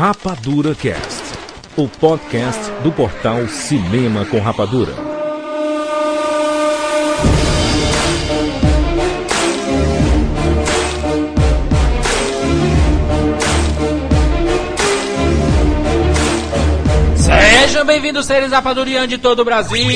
Rapadura Cast, o podcast do portal Cinema com Rapadura. Sejam bem-vindos, seres rapadurianos de todo o Brasil.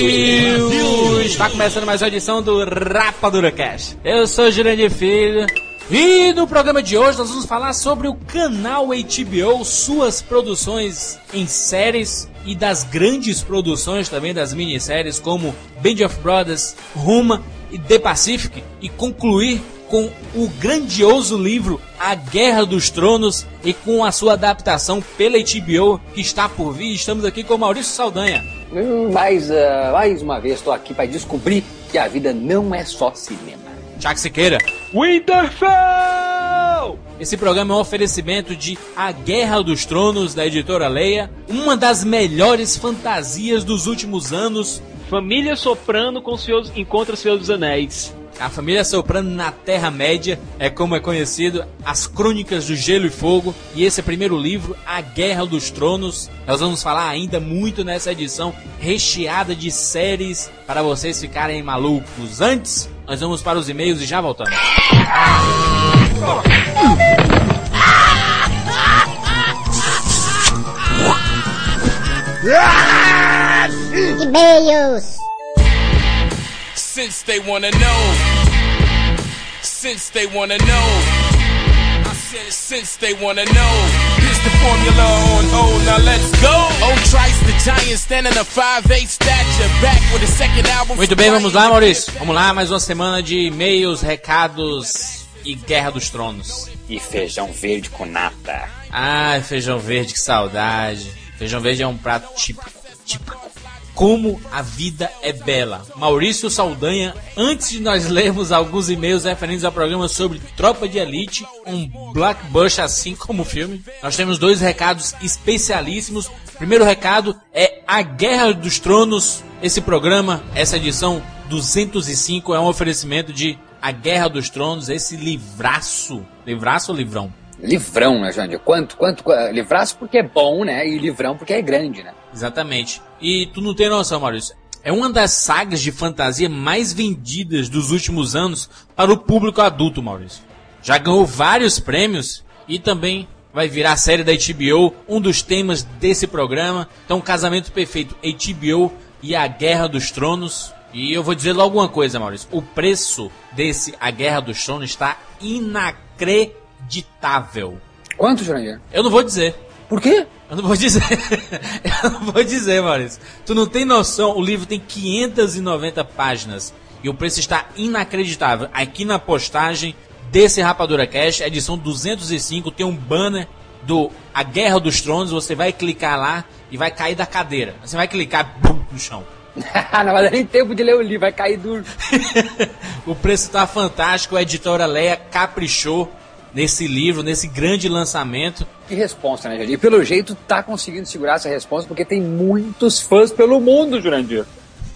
Está começando mais uma edição do Rapadura Cast. Eu sou Jurandir Filho. E no programa de hoje nós vamos falar sobre o canal HBO, suas produções em séries e das grandes produções também das minisséries como Band of Brothers, Roma e The Pacific e concluir com o grandioso livro A Guerra dos Tronos e com a sua adaptação pela HBO que está por vir. Estamos aqui com Maurício Saldanha. Hum, mais, uh, mais uma vez estou aqui para descobrir que a vida não é só cinema. Tiago Siqueira. Winterfell! Esse programa é um oferecimento de A Guerra dos Tronos, da editora Leia, uma das melhores fantasias dos últimos anos. Família Soprano com seus encontra Senhor dos Anéis. A família Soprano na Terra-média é como é conhecido as Crônicas do Gelo e Fogo. E esse é o primeiro livro, A Guerra dos Tronos. Nós vamos falar ainda muito nessa edição recheada de séries para vocês ficarem malucos. Antes, nós vamos para os e-mails e já voltamos. E-mails. Since they wanna know. Since they wanna know. I said since they wanna know. The formula on O, now let's go. Oh, Trice the giant standing a 5'8 stature. Back with a second album. Muito bem, vamos lá, Maurício. Vamos lá, mais uma semana de e-mails, recados e Guerra dos Tronos. E feijão verde com nata. Ai, feijão verde, que saudade. Feijão verde é um prato típico. Típico. Como a vida é bela. Maurício Saldanha, antes de nós lermos alguns e-mails referentes ao programa sobre Tropa de Elite, um blockbuster assim como o filme, nós temos dois recados especialíssimos. Primeiro recado é A Guerra dos Tronos. Esse programa, essa edição 205, é um oferecimento de A Guerra dos Tronos, esse livraço. Livraço ou livrão? Livrão, né, Jandir? Quanto, quanto, qu- livraço porque é bom, né? E livrão porque é grande, né? Exatamente. E tu não tem noção, Maurício. É uma das sagas de fantasia mais vendidas dos últimos anos para o público adulto, Maurício. Já ganhou vários prêmios e também vai virar a série da HBO, um dos temas desse programa. Então, Casamento Perfeito, HBO e a Guerra dos Tronos. E eu vou dizer logo uma coisa, Maurício. O preço desse A Guerra dos Tronos está inacreditável. Quanto, Jurandir? Eu não vou dizer. Por quê? Eu não vou dizer. eu não vou dizer, Maurício. Tu não tem noção, o livro tem 590 páginas e o preço está inacreditável. Aqui na postagem desse Rapadura Cash, edição 205, tem um banner do A Guerra dos Tronos, você vai clicar lá e vai cair da cadeira. Você vai clicar bum, no chão. não vai dar nem tempo de ler o livro, vai cair duro. o preço tá fantástico, a editora Leia caprichou nesse livro, nesse grande lançamento. Que resposta, né, Jurandir? E pelo jeito tá conseguindo segurar essa resposta porque tem muitos fãs pelo mundo, Jurandir.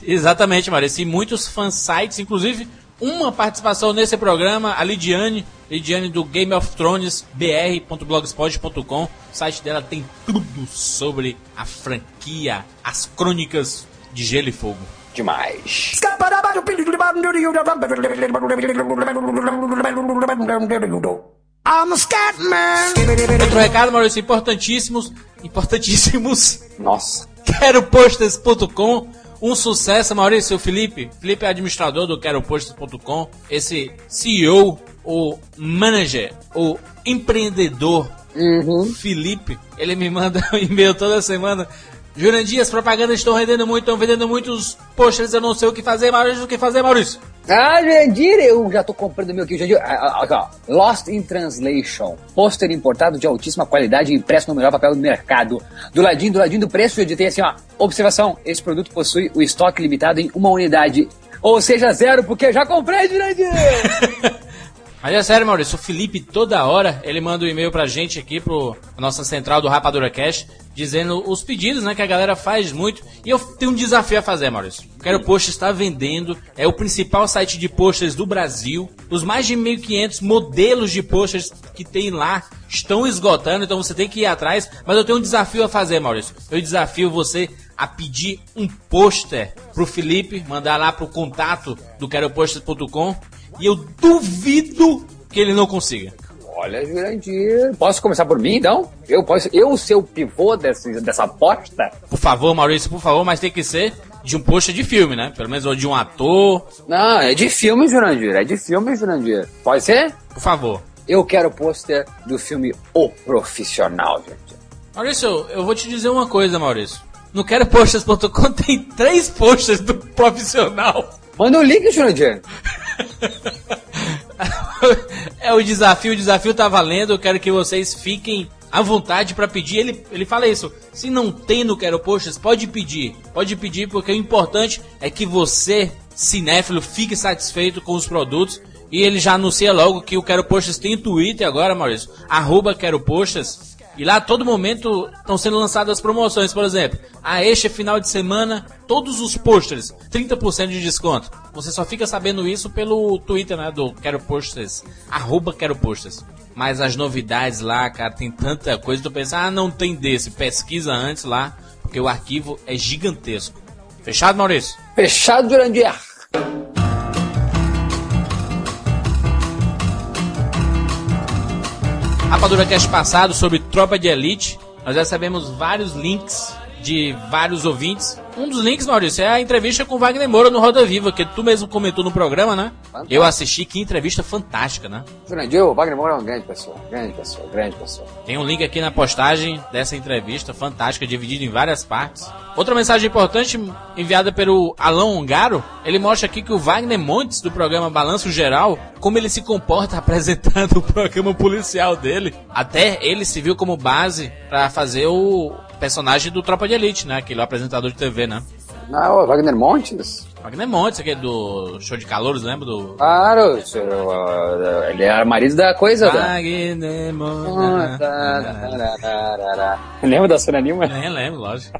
Exatamente, Maurício. E muitos fansites, inclusive uma participação nesse programa, a Lidiane, Lidiane do Game of Thrones br.blogspot.com. O site dela tem tudo sobre a franquia, as crônicas de Gelo e Fogo. Demais. I'm a scat man. Outro recado, Maurício, importantíssimos, importantíssimos. Nossa. QueroPostas.com, um sucesso, Maurício, o Felipe. Felipe é administrador do QueroPostas.com. Esse CEO, o manager, o empreendedor Felipe, ele me manda um e-mail toda semana. Jurandir, as propagandas estão rendendo muito, estão vendendo muitos posters, eu não sei o que fazer, Maurício, o que fazer, Maurício? Ah, Jurandir, eu já tô comprando meu aqui. Jurandir, ah, ah, ó, Lost in Translation. Pôster importado de altíssima qualidade e impresso no melhor papel do mercado. Do ladinho, do ladinho do preço, eu tem assim, ó. Observação, esse produto possui o estoque limitado em uma unidade. Ou seja, zero, porque já comprei, Jurandir! Mas é sério, Maurício, o Felipe toda hora ele manda um e-mail pra gente aqui, pro a nossa central do Rapadura Cash, dizendo os pedidos, né, que a galera faz muito. E eu tenho um desafio a fazer, Maurício. O Quero Post está vendendo, é o principal site de posters do Brasil. Os mais de 1.500 modelos de posters que tem lá estão esgotando, então você tem que ir atrás. Mas eu tenho um desafio a fazer, Maurício. Eu desafio você a pedir um pôster pro Felipe, mandar lá pro contato do queroposter.com e eu duvido que ele não consiga. Olha, Jurandir. Posso começar por mim, então? Eu posso, eu ser o pivô desse, dessa aposta? Por favor, Maurício, por favor, mas tem que ser de um pôster de filme, né? Pelo menos ou de um ator. Não, é de filme, Jurandir. É de filme, Jurandir. Pode ser? Por favor. Eu quero o pôster do filme O Profissional, Jurandir. Maurício, eu vou te dizer uma coisa, Maurício. No queroposters.com tem três posters do profissional. Manda o link, Jurandir. é o desafio, o desafio tá valendo. Eu quero que vocês fiquem à vontade para pedir. Ele, ele fala isso. Se não tem no Quero Posters, pode pedir. Pode pedir, porque o importante é que você, cinéfilo, fique satisfeito com os produtos. E ele já anuncia logo que o Quero Posters tem Twitter agora, Maurício. Arroba Quero Posters. E lá a todo momento estão sendo lançadas promoções, por exemplo, a este final de semana, todos os posters, 30% de desconto. Você só fica sabendo isso pelo Twitter, né, do Quero Posters, arroba Quero Posters. Mas as novidades lá, cara, tem tanta coisa, tu pensa, ah, não tem desse, pesquisa antes lá, porque o arquivo é gigantesco. Fechado, Maurício? Fechado, Jurandir. Rapadura Cast passado sobre Tropa de Elite, nós recebemos vários links de vários ouvintes. Um dos links, Maurício, é a entrevista com Wagner Moura no Roda Viva, que tu mesmo comentou no programa, né? Fantástico. Eu assisti, que entrevista fantástica, né? Jurandir, o Wagner Moura é uma grande pessoa. Grande pessoa, grande pessoa. Tem um link aqui na postagem dessa entrevista fantástica, dividida em várias partes. Outra mensagem importante enviada pelo Alan Ongaro, ele mostra aqui que o Wagner Montes, do programa Balanço Geral, como ele se comporta apresentando o programa policial dele. Até ele se viu como base para fazer o personagem do Tropa de Elite, né? Aquele apresentador de TV, né? Não, o Wagner Montes? Wagner Montes, aquele do show de calouros, lembra? Do... Claro, ele era marido da coisa. da- Wagner Montes. Lembra da Sônia Lima? Nem lembro, lógico.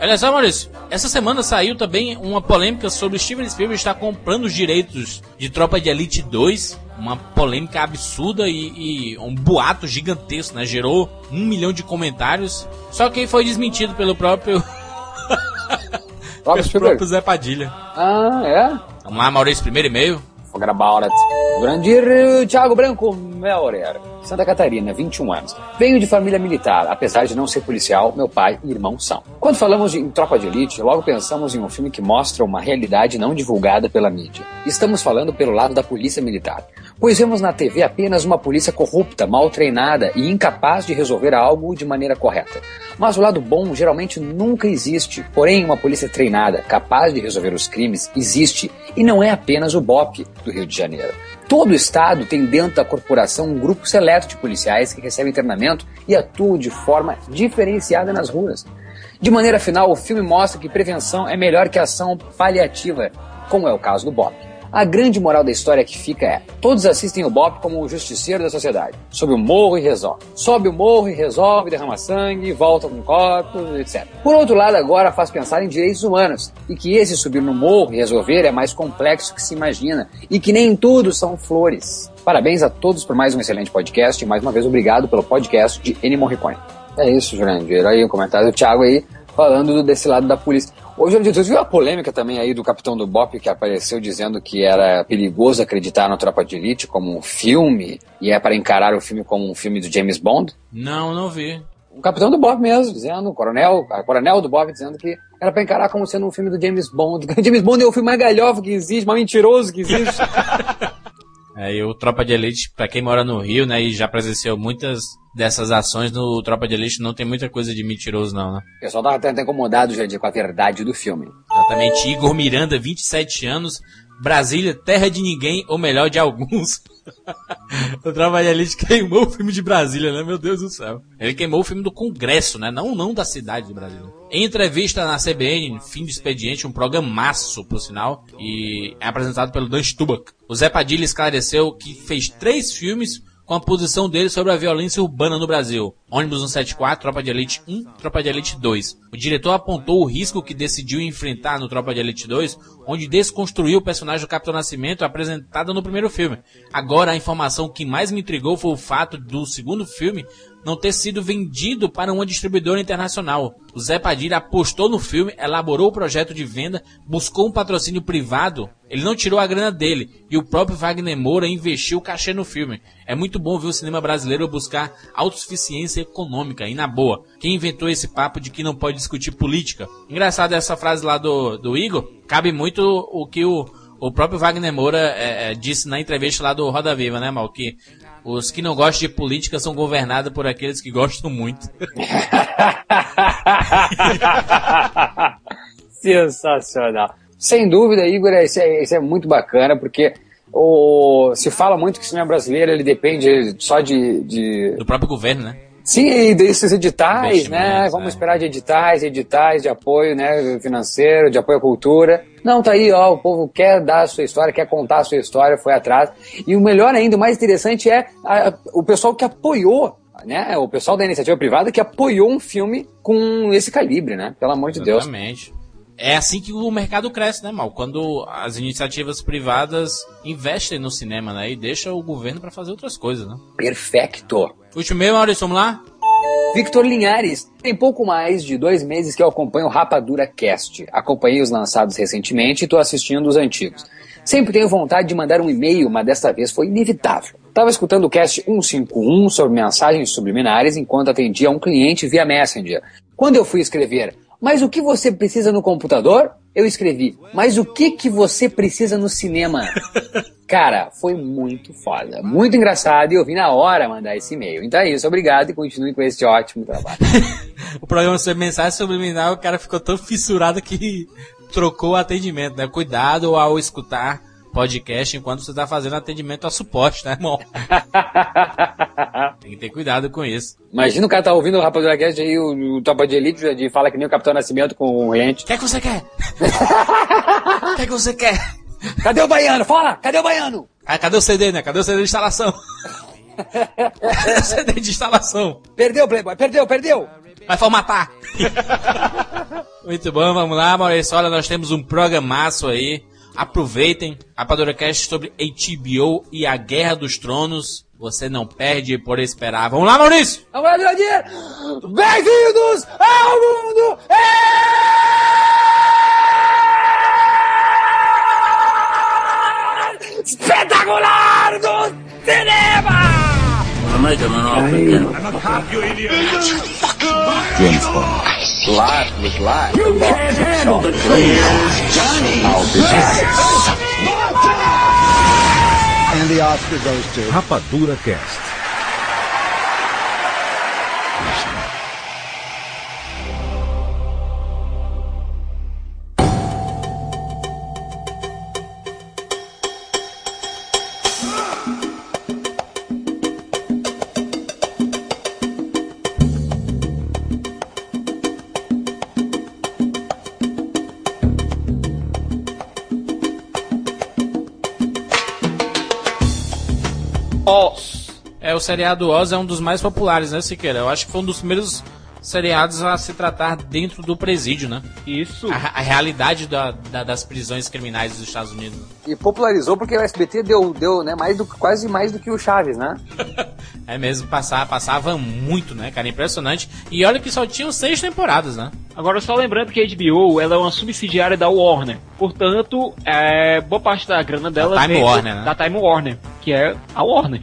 Olha só, Maurício. Essa semana saiu também uma polêmica sobre Steven Spielberg estar comprando os direitos de Tropa de Elite 2. Uma polêmica absurda e, e um boato gigantesco, né? Gerou um milhão de comentários. Só que foi desmentido pelo próprio, pelo próprio Zé Padilha. Ah, é? Vamos lá, Maurício, primeiro e-mail. Vou gravar a hora. Jurandir eh, Thiago Branco Melrer, Santa Catarina, 21 anos. Venho de família militar, apesar de não ser policial, meu pai e irmão são. Quando falamos em Tropa de Elite, logo pensamos em um filme que mostra uma realidade não divulgada pela mídia. Estamos falando pelo lado da polícia militar. Pois vemos na TV apenas uma polícia corrupta, mal treinada e incapaz de resolver algo de maneira correta. Mas o lado bom geralmente nunca existe. Porém, uma polícia treinada, capaz de resolver os crimes, existe e não é apenas o BOP do Rio de Janeiro. Todo o estado tem dentro da corporação um grupo seleto de policiais que recebem treinamento e atuam de forma diferenciada nas ruas. De maneira final, o filme mostra que prevenção é melhor que ação paliativa, como é o caso do BOP. A grande moral da história que fica é: todos assistem o BOP como o justiceiro da sociedade. Sobe o morro e resolve. Sobe o morro e resolve, derrama sangue, volta com corpos, etc. Por outro lado, agora faz pensar em direitos humanos e que esse subir no morro e resolver é mais complexo que se imagina e que nem tudo são flores. Parabéns a todos por mais um excelente podcast e mais uma vez obrigado pelo podcast de Ennio Morricone. É isso, Jurandir. Aí o comentário do Thiago aí falando desse lado da polícia. Ô, Jurandir, tu viu a polêmica também aí do capitão do BOP que apareceu dizendo que era perigoso acreditar na Tropa de Elite como um filme e é para encarar o filme como um filme do James Bond? Não, não vi. O capitão do Bob mesmo, dizendo, o coronel, a coronel do Bob dizendo que era pra encarar como sendo um filme do James Bond. James Bond é o filme mais galhofa que existe, mais mentiroso que existe. É, e o Tropa de Elite, pra quem mora no Rio, né, e já presenciou muitas dessas ações no Tropa de Elite, não tem muita coisa de mentiroso não, né? o pessoal tava até incomodado, Jandir, com a verdade do filme. Exatamente, Igor Miranda, 27 anos, Brasília, terra de ninguém, ou melhor, de alguns. o Elite queimou o filme de Brasília, né? Meu Deus do céu. Ele queimou o filme do Congresso, né? Não, não da cidade de Brasília. Em entrevista na CBN, fim de expediente, um programaço, por sinal, e é apresentado pelo Dan Stubach. O Zé Padilha esclareceu que fez três filmes com a posição dele sobre a violência urbana no Brasil. Ônibus 174, Tropa de Elite 1, Tropa de Elite 2. O diretor apontou o risco que decidiu enfrentar no Tropa de Elite 2, onde desconstruiu o personagem do Capitão Nascimento apresentado no primeiro filme. Agora, a informação que mais me intrigou foi o fato do segundo filme não ter sido vendido para uma distribuidora internacional. O Zé Padilha apostou no filme, elaborou o projeto de venda, buscou um patrocínio privado. Ele não tirou a grana dele e o próprio Wagner Moura investiu o cachê no filme. É muito bom ver o cinema brasileiro buscar autossuficiência econômica e na boa. Quem inventou esse papo de que não pode discutir política? Engraçado essa frase lá do, do Igor. Cabe muito o que o, o próprio Wagner Moura é, é, disse na entrevista lá do Roda Viva, né, Mal? Que os que não gostam de política são governados por aqueles que gostam muito. Sensacional. Sem dúvida, Igor, isso é, isso é muito bacana, porque o, se fala muito que o cinema brasileiro ele depende só de, de... Do próprio governo, né? Sim, desses editais, né? Vamos é. esperar de editais, editais de apoio, né? Financeiro, de apoio à cultura. Não, tá aí, ó, o povo quer dar a sua história, quer contar a sua história, foi atrás. E o melhor ainda, o mais interessante é a- o pessoal que apoiou, né? O pessoal da iniciativa privada que apoiou um filme com esse calibre, né? Pelo amor de Deus. Exatamente. É assim que o mercado cresce, né, Mal? Quando as iniciativas privadas investem no cinema, né? E deixa o governo para fazer outras coisas, né? Perfecto. Último meio, Maurício, vamos lá? Victor Linhares, tem pouco mais de dois meses que eu acompanho o Rapadura Cast. Acompanhei os lançados recentemente e estou assistindo os antigos. Sempre tenho vontade de mandar um e-mail, mas desta vez foi inevitável. Estava escutando o cast 151 sobre mensagens subliminares enquanto atendia um cliente via Messenger. Quando eu fui escrever, mas o que você precisa no computador? Eu escrevi, mas o que, que você precisa no cinema? Cara, foi muito foda, muito engraçado e eu vi na hora mandar esse e-mail. Então é isso, obrigado e continue com esse ótimo trabalho. O programa sobre mensagem subliminar, o cara ficou tão fissurado que trocou o atendimento, né? Cuidado ao escutar podcast enquanto você tá fazendo atendimento a suporte, né, irmão? Tem que ter cuidado com isso. Imagina o cara tá ouvindo o Rapadura Cast aí, o, o Topa de Elite, de fala que nem o Capitão Nascimento com o cliente. O que é que você quer? O que é que você quer? Cadê o baiano? Fala! Cadê o baiano? Ah, cadê o CD, né? Cadê o CD de instalação? Cadê o CD de instalação? Perdeu, Playboy, perdeu, perdeu! Vai formatar! Muito bom, vamos lá, Maurício. Olha, nós temos um programaço aí. Aproveitem a PadoraCast sobre HBO e a Guerra dos Tronos. Você não perde por esperar. Vamos lá, Maurício! Vamos lá, Jurandir! Bem-vindos ao mundo! espetacular do cinema! Rapadura Cast. Oz. É, o seriado Oz é um dos mais populares, né, Siqueira? Eu acho que foi um dos primeiros seriados a se tratar dentro do presídio, né? Isso. A, a realidade da- da- das prisões criminais dos Estados Unidos. E popularizou porque o SBT deu, deu né, mais do, quase mais do que o Chaves, né? É mesmo, passar, passava muito, né, cara? Impressionante. E olha que só tinham seis temporadas, né? Agora, só lembrando que a HBO ela é uma subsidiária da Warner. Portanto, é, boa parte da grana dela Da Time Warner, né? da Time Warner, que é a Warner.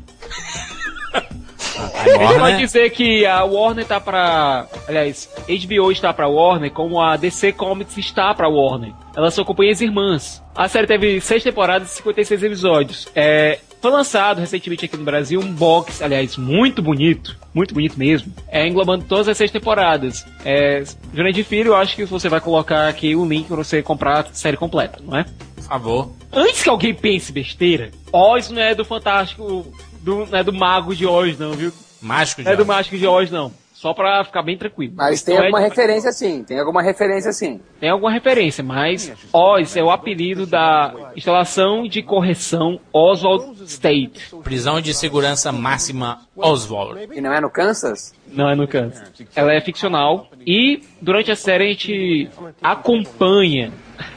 A gente pode dizer que a Warner tá pra. Aliás, HBO está pra Warner, como a DC Comics está pra Warner. Elas são companhias irmãs. A série teve seis temporadas e 56 episódios. É, foi lançado recentemente aqui no Brasil um box, aliás, muito bonito, muito bonito mesmo, é, englobando todas as seis temporadas. É, Jurandir Filho, eu acho que você vai colocar aqui o link pra você comprar a série completa, não é? por favor. Antes que alguém pense besteira, Oz não é do Fantástico, do, não é do Mago de Oz, não, viu? Mágico Não é já. do Mágico de Oz, não. Só pra ficar bem tranquilo. Mas tem Então, alguma é- referência sim, tem alguma referência sim. Tem alguma referência, mas Oz é o apelido da instalação de correção Oswald State. Prisão de segurança máxima Oswald. E não é no Kansas? Não é no Kansas. Ela é ficcional e durante a série a gente acompanha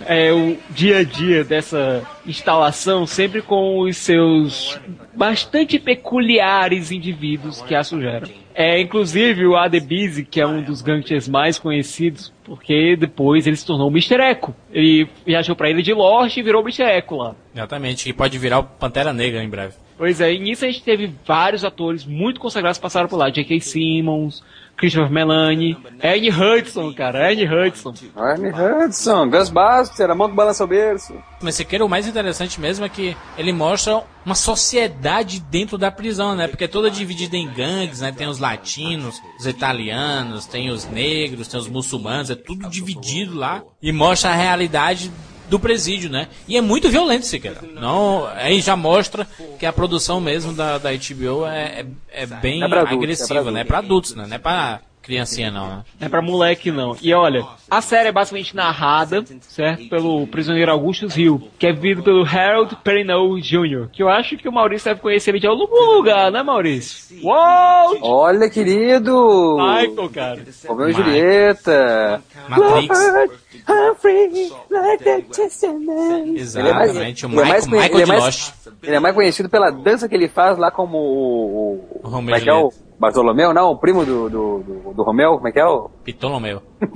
é, o dia a dia dessa instalação sempre com os seus bastante peculiares indivíduos que a sugeram. É, inclusive o Adebise, que é um dos gangsters mais conhecidos, porque depois ele se tornou o Mr. Echo. Ele viajou pra ilha de Lost e virou o Mr. Echo lá. Exatamente, que pode virar o Pantera Negra em breve. Pois é, e nisso a gente teve vários atores muito consagrados que passaram por lá. J.K. Simmons, Christopher Melanie, Annie Hudson, cara, Annie Hudson. Arne Hudson, Ghostbuster, a mão que balança o berço. Mas você queira, o mais interessante mesmo é que ele mostra uma sociedade dentro da prisão, né? Porque é toda dividida em gangues, né? Tem os latinos, os italianos, tem os negros, tem os muçulmanos, é tudo dividido lá. E mostra a realidade do presídio, né? E é muito violento, Siqueira. Não, aí já mostra que a produção mesmo da, da HBO é, é, é bem É adultos, agressiva, é né? É pra adultos, né? Não é pra criancinha, não, né? Não é pra moleque, não. E olha, a série é basicamente narrada, certo? Pelo prisioneiro Augustus Hill, que é vivido pelo Harold Perrineau Jr., que eu acho que o Maurício deve conhecer ele de algum lugar, né, Maurício? Uou! Olha, querido! Michael, cara. Romeu e. Julieta. Matrix. Humphrey, like the testament. Exatamente, o ele é mais- Michael, Michael ele é mais- Lost. Ele é mais conhecido pela dança que ele faz lá como o. o O Romeu como é que é o. Bartolomeu? Não, o primo do, do, do, do Romeu? Como é que é o? Pitolomeu.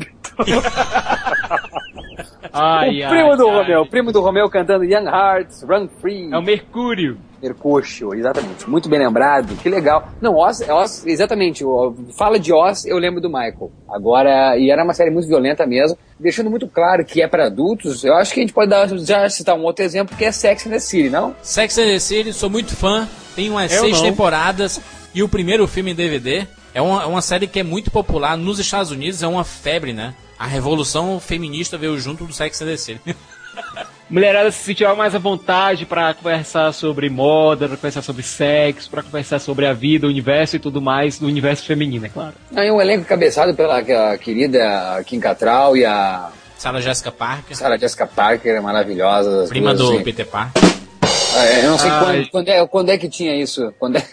Ai, o primo ai, do ai. Romeu. O primo do Romeu cantando Young Hearts, Run Free. É o Mercúrio. Mercúrio, exatamente. Muito bem lembrado. Que legal. Não, Oz, Oz exatamente. Fala de Oz, eu lembro do Michael. Agora, e era uma série muito violenta mesmo, deixando muito claro que é para adultos. Eu acho que a gente pode dar, já citar um outro exemplo que é Sex and the City, não? Sex and the City, sou muito fã. Tem umas Eu seis não. temporadas e o primeiro filme em DVD. É uma, é uma série que é muito popular nos Estados Unidos, é uma febre, né? A revolução feminista veio junto do Sex and the City. Mulherada se sentia mais à vontade pra conversar sobre moda, pra conversar sobre sexo, pra conversar sobre a vida, o universo e tudo mais do universo feminino, é claro. Aí um elenco cabeçado pela querida Kim Cattrall e a Sarah Jessica Parker, Sarah Jessica Parker, maravilhosa. as prima duas, do assim. Peter Parker. É, eu não sei Ai. quando, quando, é, quando é que tinha isso. Quando é...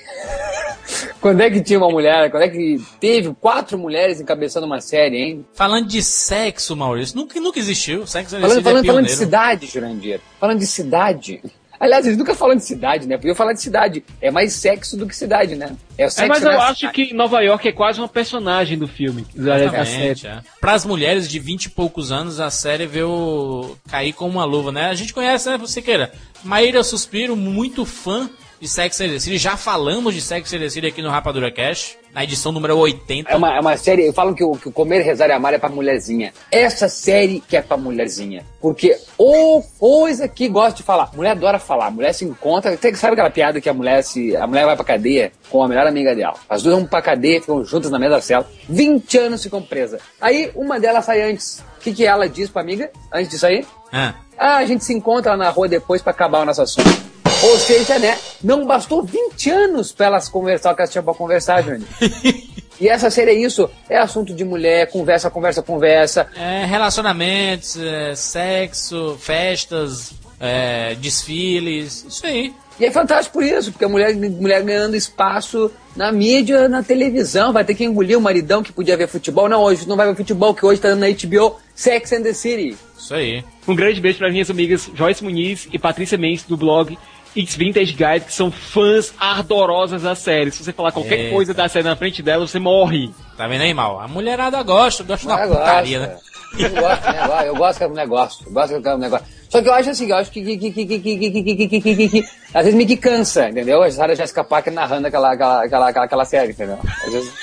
quando é que tinha uma mulher? Quando é que teve quatro mulheres encabeçando uma série, hein? Falando de sexo, Maurício, nunca, nunca existiu. Sex and the Falando, City é falando, falando de cidade, Jurandir. Falando de cidade. Aliás, eles nunca falam de cidade, né? Podia falar de cidade. É mais sexo do que cidade, né? É o sexo É, mas eu acho cidade. que Nova York é quase uma personagem do filme. Exatamente, é. Para as mulheres de 20 e poucos anos, a série veio cair como uma luva, né? A gente conhece, né, você queira. Maíra Suspiro, muito fã de Sex and the City. Já falamos de Sex and the City aqui no Rapadura Cash, na edição número 80. É uma, é uma série, falam que o, que o Comer, Rezar e Amar é pra mulherzinha. Essa série que é pra mulherzinha. Porque o coisa que gosta de falar. Mulher adora falar. Mulher se encontra. Você sabe aquela piada que a mulher se. A mulher vai pra cadeia com a melhor amiga dela. As duas vão pra cadeia, ficam juntas na mesma cela. 20 anos ficam presas. Aí uma delas sai antes. O que, que ela diz pra amiga antes de sair? Ah, Ah, a gente se encontra lá na rua depois pra acabar o nosso assunto. Ou seja, né? Não bastou 20 anos pra elas conversar o que elas tinham pra conversar, Júnior. E essa série é isso, é assunto de mulher, conversa, conversa, conversa. é, relacionamentos, é, sexo, festas, é, desfiles, isso aí. E é fantástico por isso, porque a mulher, mulher ganhando espaço na mídia, na televisão, vai ter que engolir o maridão que podia ver futebol. Não, hoje não vai ver futebol, que hoje tá dando na HBO Sex and the City. Isso aí. Um grande beijo para minhas amigas Joyce Muniz e Patrícia Mendes do blog It's Vintage Guide, que são fãs ardorosas da série. Se você falar qualquer Eita. coisa da série na frente dela, você morre. Tá vendo aí, mal? A mulherada gosta, gosta da Ah, putaria, gosta. né? Eu gosto, né? Eu gosto que é um negócio. Eu gosto que é um negócio. Só que eu acho assim, eu acho que, que, que, que, que, que, que, que, que, que, que, que, que, às vezes me que cansa, entendeu? A Sarah Jessica Parker narrando aquela, aquela, aquela, aquela, aquela série, entendeu? Às vezes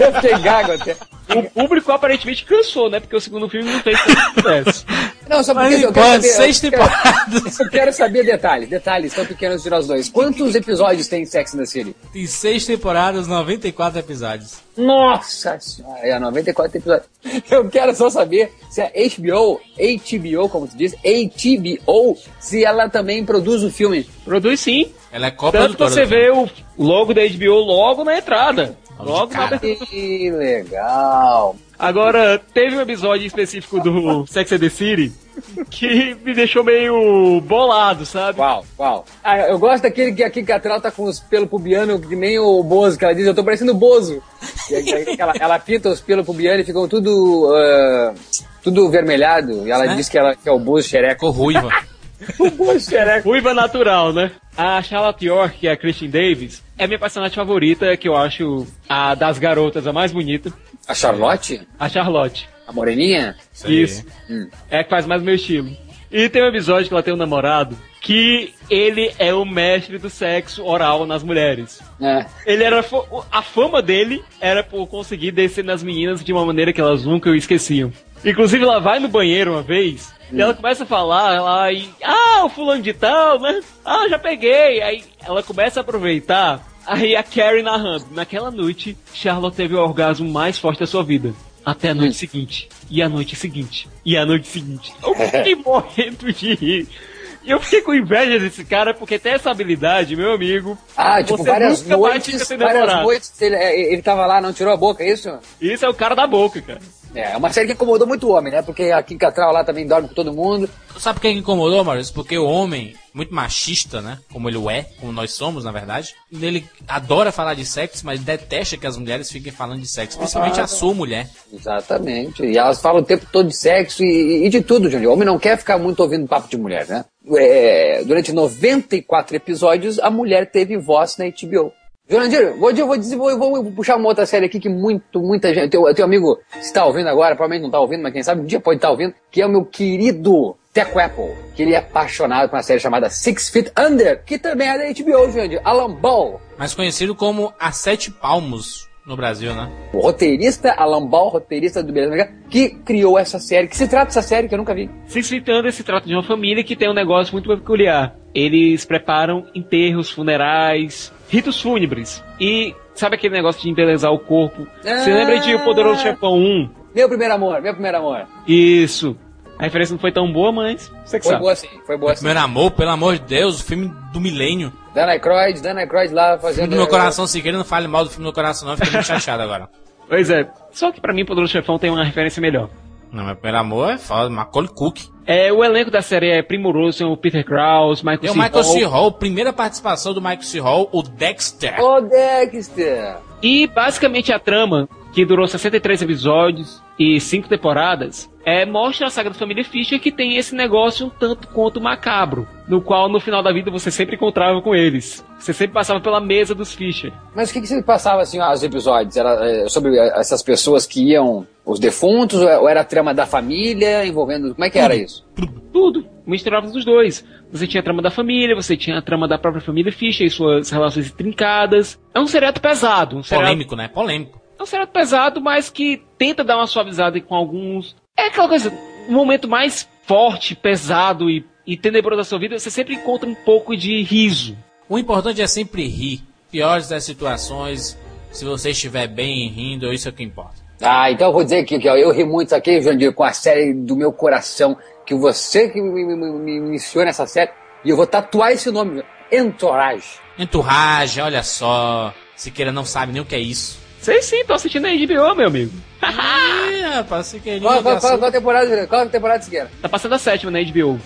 eu fiquei gago até. O público aparentemente cansou, né? Porque o segundo filme não fez tanto sucesso. Não, só porque Mas eu quero saber. seis eu quero- temporadas. Eu quero saber detalhes, detalhes tão pequenos de nós dois. Quantos episódios tem Sex and the City? Tem seis temporadas, 94 episódios. Nossa senhora, é 94 episódios. Eu quero só saber se a HBO, HBO, como tu diz, HBO, se ela também produz o filme. Produz sim. Ela é Tanto você vê o logo da HBO logo na entrada. Logo na abertura. Que legal. Agora, teve um episódio específico do Sex and the City que me deixou meio bolado, sabe? Uau, uau. Ah, eu gosto daquele que aqui que a Tral tá com os pelos pubianos, que nem o Bozo, que ela diz, eu tô parecendo o Bozo. E aí, ela, ela pinta os pelos pubianos e ficam tudo, ah, tudo vermelhado. E ela Né? diz que, ela, que é o Bozo xereco. Ficou ruiva. O Bozo xereco. Ruiva natural, né? A Charlotte York, que é a Christine Davis, é a minha personagem favorita, que eu acho a das garotas a mais bonita. A Charlotte? A Charlotte. A moreninha? Isso. É a que faz mais meu estilo. E tem um episódio que ela tem um namorado que ele é o mestre do sexo oral nas mulheres. É. Ele era a fama dele era por conseguir descer nas meninas de uma maneira que elas nunca o esqueciam. Inclusive ela vai no banheiro uma vez e ela começa a falar lá e ah, o fulano de tal, né? Ah, já peguei. Aí ela começa a aproveitar. Aí a Carrie narrando, naquela noite, Charlotte teve o orgasmo mais forte da sua vida. Até a noite seguinte. E a noite seguinte. E a noite seguinte. Eu fiquei morrendo de rir. E eu fiquei com inveja desse cara porque tem essa habilidade, meu amigo. Ah, tipo, várias noites, várias noites, ele, é, ele tava lá, não tirou a boca, é isso? Isso é o cara da boca, cara. É, é uma série que incomodou muito o homem, né? Porque a Kim Cattrall lá também dorme com todo mundo. Sabe por que incomodou, Maurício? Porque o homem, muito machista, né? Como ele é, como nós somos, na verdade, ele adora falar de sexo, mas detesta que as mulheres fiquem falando de sexo. Principalmente a sua mulher. Exatamente. E elas falam o tempo todo de sexo e, e de tudo, gente. O homem não quer ficar muito ouvindo papo de mulher, né? É, durante 94 episódios, a mulher teve voz na HBO. Jurandir, vou, vou, dizer- vou, vou puxar uma outra série aqui que muito, muita gente. Teu, teu amigo está ouvindo agora, provavelmente não está ouvindo, mas quem sabe um dia pode estar ouvindo, que é o meu querido Teco Apple, que ele é apaixonado por uma série chamada Six Feet Under, que também é da HBO, Jurandir. Alan Ball. Mas conhecido como A Sete Palmos no Brasil, né? o roteirista Alan Ball, roteirista do Beleza que criou essa série. Que se trata dessa série que eu nunca vi. Six Feet Under se trata de uma família que tem um negócio muito peculiar. Eles preparam enterros, funerais, ritos fúnebres. E sabe aquele negócio de embelezar o corpo? Você Ah. lembra de O Poderoso Chefão 1? Meu primeiro amor, meu primeiro amor. Isso. A referência não foi tão boa, mas você que Foi sabe. boa sim, foi boa sim. Primeiro Amor, pelo amor de Deus, o filme do milênio. Dana Aykroyd, Dana Aykroyd lá O filme fazendo... do meu coração, se queira, não fale mal do filme do meu coração, não. Eu fiquei muito chateado agora. Pois é. Só que pra mim, Poderoso Chefão tem uma referência melhor. Não, meu primeiro amor é foda, Macaulay Cook. É, o elenco da série é primoroso, tem o Peter Krause, Michael Tem o C. Michael Hall. C. Hall, primeira participação do Michael C. Hall, o Dexter. Ô, Dexter! E basicamente a trama, que durou 63 episódios e 5 temporadas, é, mostra a saga da família Fischer que tem esse negócio um tanto quanto macabro, no qual no final da vida você sempre encontrava com eles. Você sempre passava pela mesa dos Fischer. Mas o que que se passava, assim, os episódios? Era é, sobre é, essas pessoas que iam... Os defuntos? Ou era a trama da família envolvendo... Como é que era isso? Tudo, misturava dos dois. Você tinha a trama da família, você tinha a trama da própria família Fischer e suas relações intrincadas. É um seriado pesado, um seriado Polêmico, né? Polêmico. É um seriado pesado, mas que tenta dar uma suavizada com alguns. É aquela coisa, um momento mais forte, pesado e, e tenebroso da sua vida, você sempre encontra um pouco de riso. O importante é sempre rir. Piores das situações, se você estiver bem rindo, isso é o que importa. Ah, então eu vou dizer que, que ó, eu ri muito aqui, Jandir, com a série do meu coração, que você que me, me, me- me iniciou nessa série, e eu vou tatuar esse nome, Entourage. Enturragem, olha só. Siqueira não sabe nem o que é isso. Sei sim, tô assistindo a HBO, meu amigo. Ih, rapaz, Siqueirinha. Qual, qual, qual, açúcar. qual temporada, qual temporada você quer? Tá passando a sétima na HBO.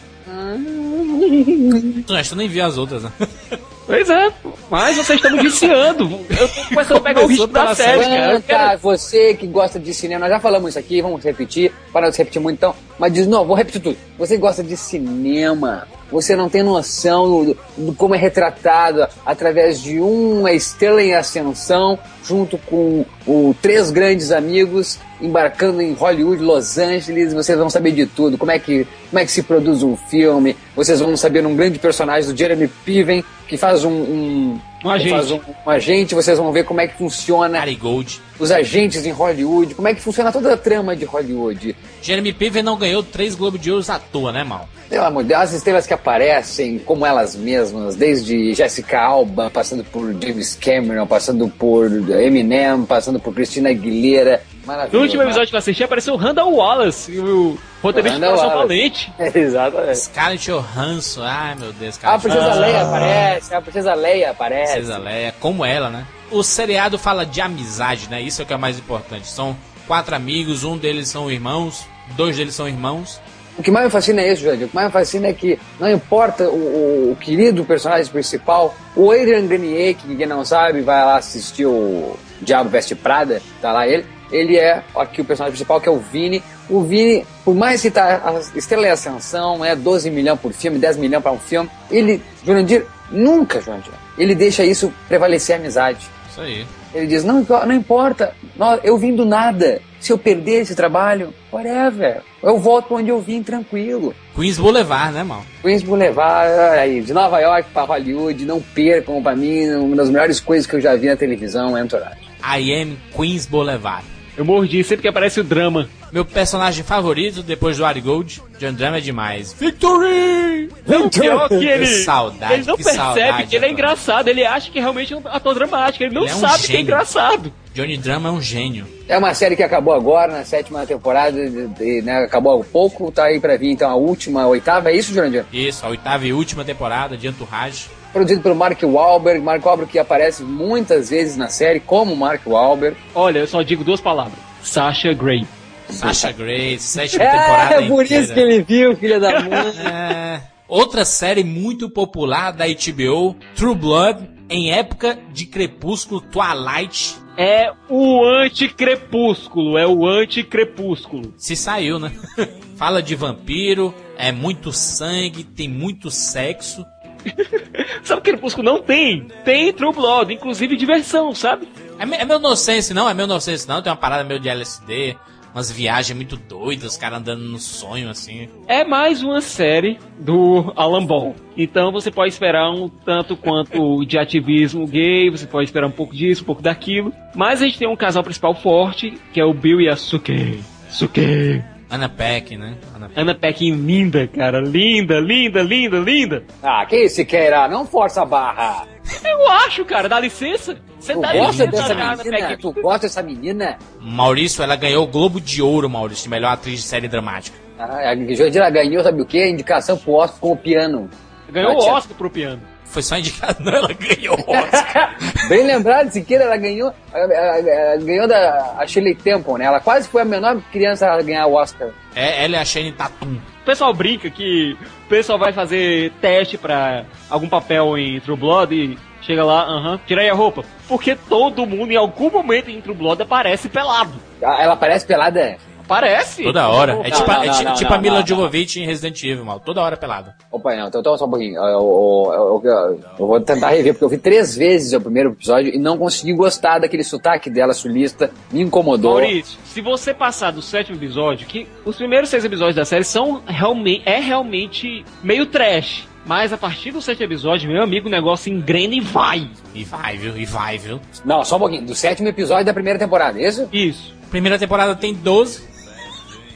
Tu, tu nem viu as outras, né? Pois é, mas vocês estão me viciando. Eu tô começando a pegar o ritmo da série, cara. Quero- você que gosta de cinema, nós já falamos isso aqui, vamos repetir, para não se repetir muito então, mas diz, não, vou repetir tudo. Você que gosta de cinema, você não tem noção do, do como é retratado através de uma estrela em ascensão, junto com o três grandes amigos embarcando em Hollywood, Los Angeles, vocês vão saber de tudo, como é que, como é que se produz um filme, vocês vão saber um grande personagem do Jeremy Piven, que faz um, um Um agente. um, um agente, vocês vão ver como é que funciona Gary Gold. os agentes em Hollywood, como é que funciona toda a trama de Hollywood. Jeremy Piven não ganhou três Globo de Ouro à toa, né, mal? Pelo amor de Deus, as estrelas que aparecem como elas mesmas, desde Jessica Alba, passando por James Cameron, passando por Eminem, passando por Christina Aguilera. Maravilhoso. No último episódio que eu assisti apareceu o Randall Wallace, o roteirista de Randall Coração. Valente. Exatamente. Scarlett Johansson. Ai, meu Deus, A Scarlett Princesa Johansson. Leia aparece, a Princesa Leia aparece. Princesa Leia. Como ela, né? o seriado fala de amizade, né? Isso é o que é mais importante. São quatro amigos, um deles são irmãos, dois deles são irmãos. O que mais me fascina é isso, Jorge. O que mais me fascina é que não importa o, o, o querido personagem principal, o Adrian Grenier, que quem não sabe vai lá assistir o Diabo Veste Prada, tá lá ele. Ele é aqui o personagem principal, que é o Vini. O Vini, por mais que tá a estrela em ascensão, é 12 milhões por filme, 10 milhões para um filme, ele, Jurandir, nunca, Jurandir, ele deixa isso prevalecer a amizade. Isso aí. Ele diz, não, não importa, eu vim do nada. Se eu perder esse trabalho, whatever. Eu volto pra onde eu vim tranquilo. Queens Boulevard, né, mal? Queens Boulevard, aí, de Nova York pra Hollywood, não percam pra mim, uma das melhores coisas que eu já vi na televisão é Entourage. I am Queens Boulevard. Eu mordi sempre que aparece o drama. Meu personagem favorito depois do Ari Gold, John Drama é demais. Victory! Não, pior que ele. saudade, ele não que percebe saudade, que ele é engraçado. Ele acha que realmente é um ator dramático. Ele não Ele é um sabe que é gênio. engraçado. Johnny Drama é um gênio. É uma série que acabou agora, na sétima temporada, de- de- né, acabou há pouco, tá aí pra vir então a última, a oitava, é isso, Jurandir? Isso, a oitava e última temporada de Entourage. Produzido pelo Mark Wahlberg, Mark Wahlberg que aparece muitas vezes na série como Mark Wahlberg. Olha, eu só digo duas palavras: Sasha Grey. Sasha Grey, sétima temporada É, por inteira. isso que ele viu, filha da mãe. É, outra série muito popular da HBO, True Blood, em época de Crepúsculo, Twilight. É o anticrepúsculo. É o anticrepúsculo. Se saiu, né? Fala de vampiro, é muito sangue, tem muito sexo. Sabe o que Crepúsculo não tem? Tem True Blood, inclusive diversão, sabe? É, é meu nonsense, não? É meu nonsense, não? Tem uma parada meio de LSD, umas viagens muito doidas, os caras andando no sonho, assim. É mais uma série do Alan Ball. Então você pode esperar um tanto quanto de ativismo gay, você pode esperar um pouco disso, um pouco daquilo. Mas a gente tem um casal principal forte, que é o Bill e a Suke. Suke. Anna Peck, né? Peck. Ana Peckin linda, cara. Linda, linda, linda, linda. Ah, que isso, Queira? Não força a barra. Eu acho, cara, dá licença. Você Tu dá gosta licença, dessa Ana menina? Peckin. Tu gosta dessa menina? Maurício, ela ganhou o Globo de Ouro, Maurício, de melhor atriz de série dramática. Ah, a Jordira ganhou, sabe o quê? Indicação pro Oscar com o piano. Ganhou o. Oscar pro piano. Foi só indicado, não, ela ganhou o Oscar. Bem lembrado, Siqueira, ela ganhou, ela, ela- ela ganhou da a Shirley Temple, né? Ela quase foi a menor criança a ganhar o Oscar. é, ela é a Shane Tatum. O pessoal brinca que o pessoal vai fazer teste pra algum papel em True Blood e chega lá, aham, tira aí a roupa. Porque todo mundo em algum momento em True Blood aparece pelado. Ela parece pelada. Aparece? Toda hora. É tipo, não, a- é não, tipo não, a Mila Jovovich em Resident Evil, mal. Toda hora pelada. Opa, não, então, então só um pouquinho. Eu, eu- eu- eu- eu vou tentar rever, porque eu vi três vezes o primeiro episódio e não consegui gostar daquele sotaque dela sulista. Me incomodou. Maurício, se você passar do sétimo episódio, que os primeiros seis episódios da série são realmente, é realmente meio trash. Mas a partir do sétimo episódio, meu amigo, o negócio engrena e vai. E vai, viu? E vai, viu? Não, só um pouquinho. Do sétimo episódio da primeira temporada, é isso? Isso. Primeira temporada tem 12.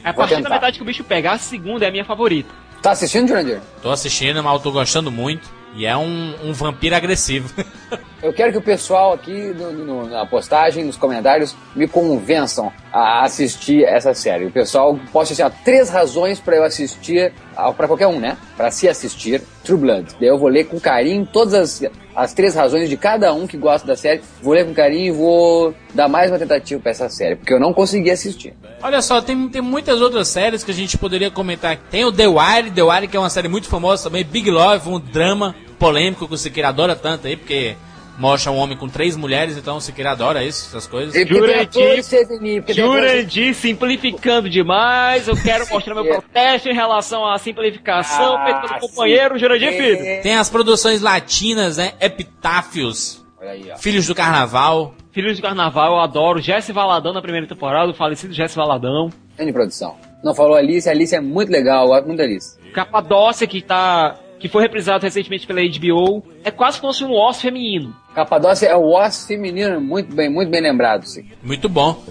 A Vou partir da metade que o bicho pegar, a segunda é a minha favorita. Tá assistindo, Jurandir? Tô assistindo, mas eu tô gostando muito. E é um, um vampiro agressivo. Eu quero que o pessoal aqui no- no- na postagem, nos comentários, me convençam a assistir essa série. O pessoal possa assim, ó, três razões para eu assistir, para qualquer um, né? Para se assistir True Blood. Daí eu vou ler com carinho todas as, as três razões de cada um que gosta da série. Vou ler com carinho e vou dar mais uma tentativa para essa série, porque eu não consegui assistir. Olha só, tem, tem muitas outras séries que a gente poderia comentar. Tem o The Wire, The Wire que é uma série muito famosa também. Big Love, um drama polêmico que o Siqueira adora tanto aí, porque mostra um homem com três mulheres, então o Siqueira adora isso, essas coisas. Jurandir- atores- Jurandir simplificando demais. Eu quero mostrar meu protesto em relação à simplificação Ah, feita pelo companheiro Jurandir Filho. É. Tem as produções latinas, né? Epitáfios, aí. Filhos do Carnaval. Filhos de Carnaval, eu adoro. Jesse Valadão na primeira temporada, o falecido Jesse Valadão. Grande produção. Não falou Alice, a Alice é muito legal, eu gosto muito da Alice. Capadócia, que tá. que foi reprisado recentemente pela HBO. É quase como se fosse um osso feminino. Capadócia é o osso feminino, muito bem, muito bem lembrado, sim. Muito bom.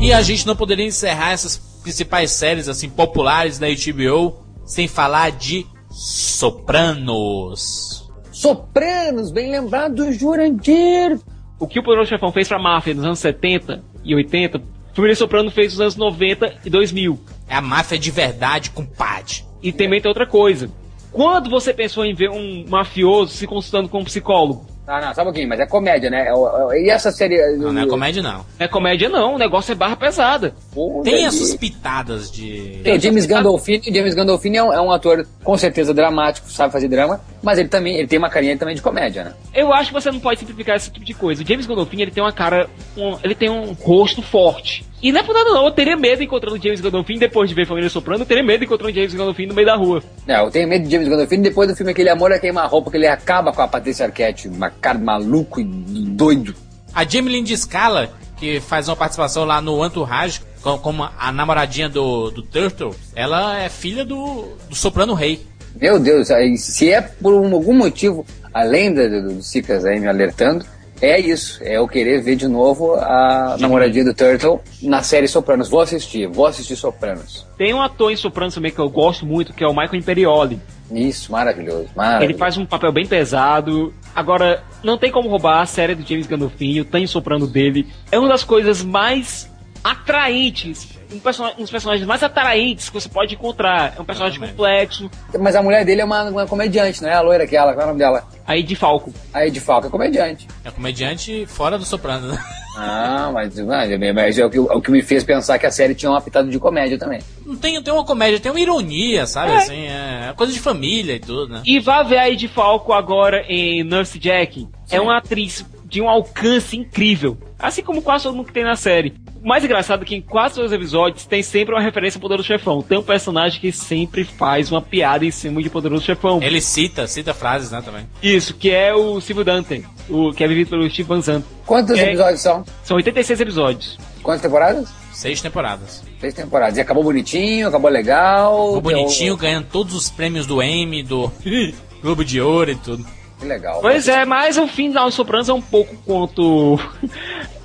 E a gente não poderia encerrar essas principais séries assim populares da HBO sem falar de Sopranos. Sopranos, bem lembrado, Jurandir. O que o Poderoso Chefão fez pra máfia nos anos 70 e 80, Família Soprano fez nos anos 90 e 2000. É a máfia de verdade, compadre. E também tem outra coisa. Quando você pensou em ver um mafioso se consultando com um psicólogo? Ah, não, só um pouquinho, mas é comédia, né? É é- E essa série. Não, não é comédia, não. Não é comédia não, o negócio é barra pesada. Pô, Tem velho. as suas pitadas de. Tem o James Gandolfini, o James Gandolfini é um, é um ator com certeza dramático, sabe fazer drama, mas ele também ele tem uma carinha também de comédia, né? Eu acho que você não pode simplificar esse tipo de coisa. O James Gandolfini, ele tem uma cara, um- ele tem um rosto forte. E não é por nada não, eu teria medo encontrando o James Gandolfini depois de ver Família Soprano, eu teria medo encontrando o James Gandolfini no meio da rua. É, eu tenho medo de James Gandolfini depois do filme Aquele Amor a Queima-Roupa, que ele acaba com a Patrícia Arquette, uma cara maluco e doido. A Jamie Lynn Scala, que faz uma participação lá no Entourage, com- como a namoradinha do, do Turtle, ela é filha do, do Soprano Rei. Meu Deus, se é por um- algum motivo, além do, do, Cicas aí me alertando, é isso. É eu querer ver de novo a namoradinha do Turtle na série Sopranos. Vou assistir, vou assistir Sopranos. Tem um ator em Sopranos também que eu gosto muito, que é o Michael Imperioli. Isso, maravilhoso, maravilhoso. Ele faz um papel bem pesado. Agora, não tem como roubar a série do James Gandolfini, o Tanho Soprano dele. É uma das coisas mais atraentes, um, person um dos personagens mais atraentes que você pode encontrar. É um personagem Exatamente. complexo. Mas a mulher dele é uma, uma comediante, não é? A loira aquela, qual é o nome dela? Aí de Falco. A Ed Falco é comediante. É comediante fora do Soprano, né? Ah, mas, mas é, o que, é o que me fez pensar que a série tinha uma pitada de comédia também. Não tem, tem uma comédia, tem uma ironia, sabe? Assim, é coisa de família e tudo, né? E vá ver a Ed Falco agora em Nurse Jack. É uma atriz de um alcance incrível. Assim como quase todo mundo que tem na série. O mais engraçado é que em quase todos os episódios tem sempre uma referência ao Poderoso Chefão. Tem um personagem que sempre faz uma piada em cima de Poderoso Chefão. Ele cita, cita frases, né, também. Isso, que é o Silvio Dante, o que é vivido pelo Steve Van Zandt. Quantos É. episódios são? São 86 episódios. Quantas temporadas? Seis temporadas. Três temporadas. E acabou bonitinho, acabou legal. Ficou bonitinho, deu- ganhando todos os prêmios do Emmy, do Globo de Ouro e tudo. Que legal. Pois é, mas o final de Sopranos é um pouco quanto.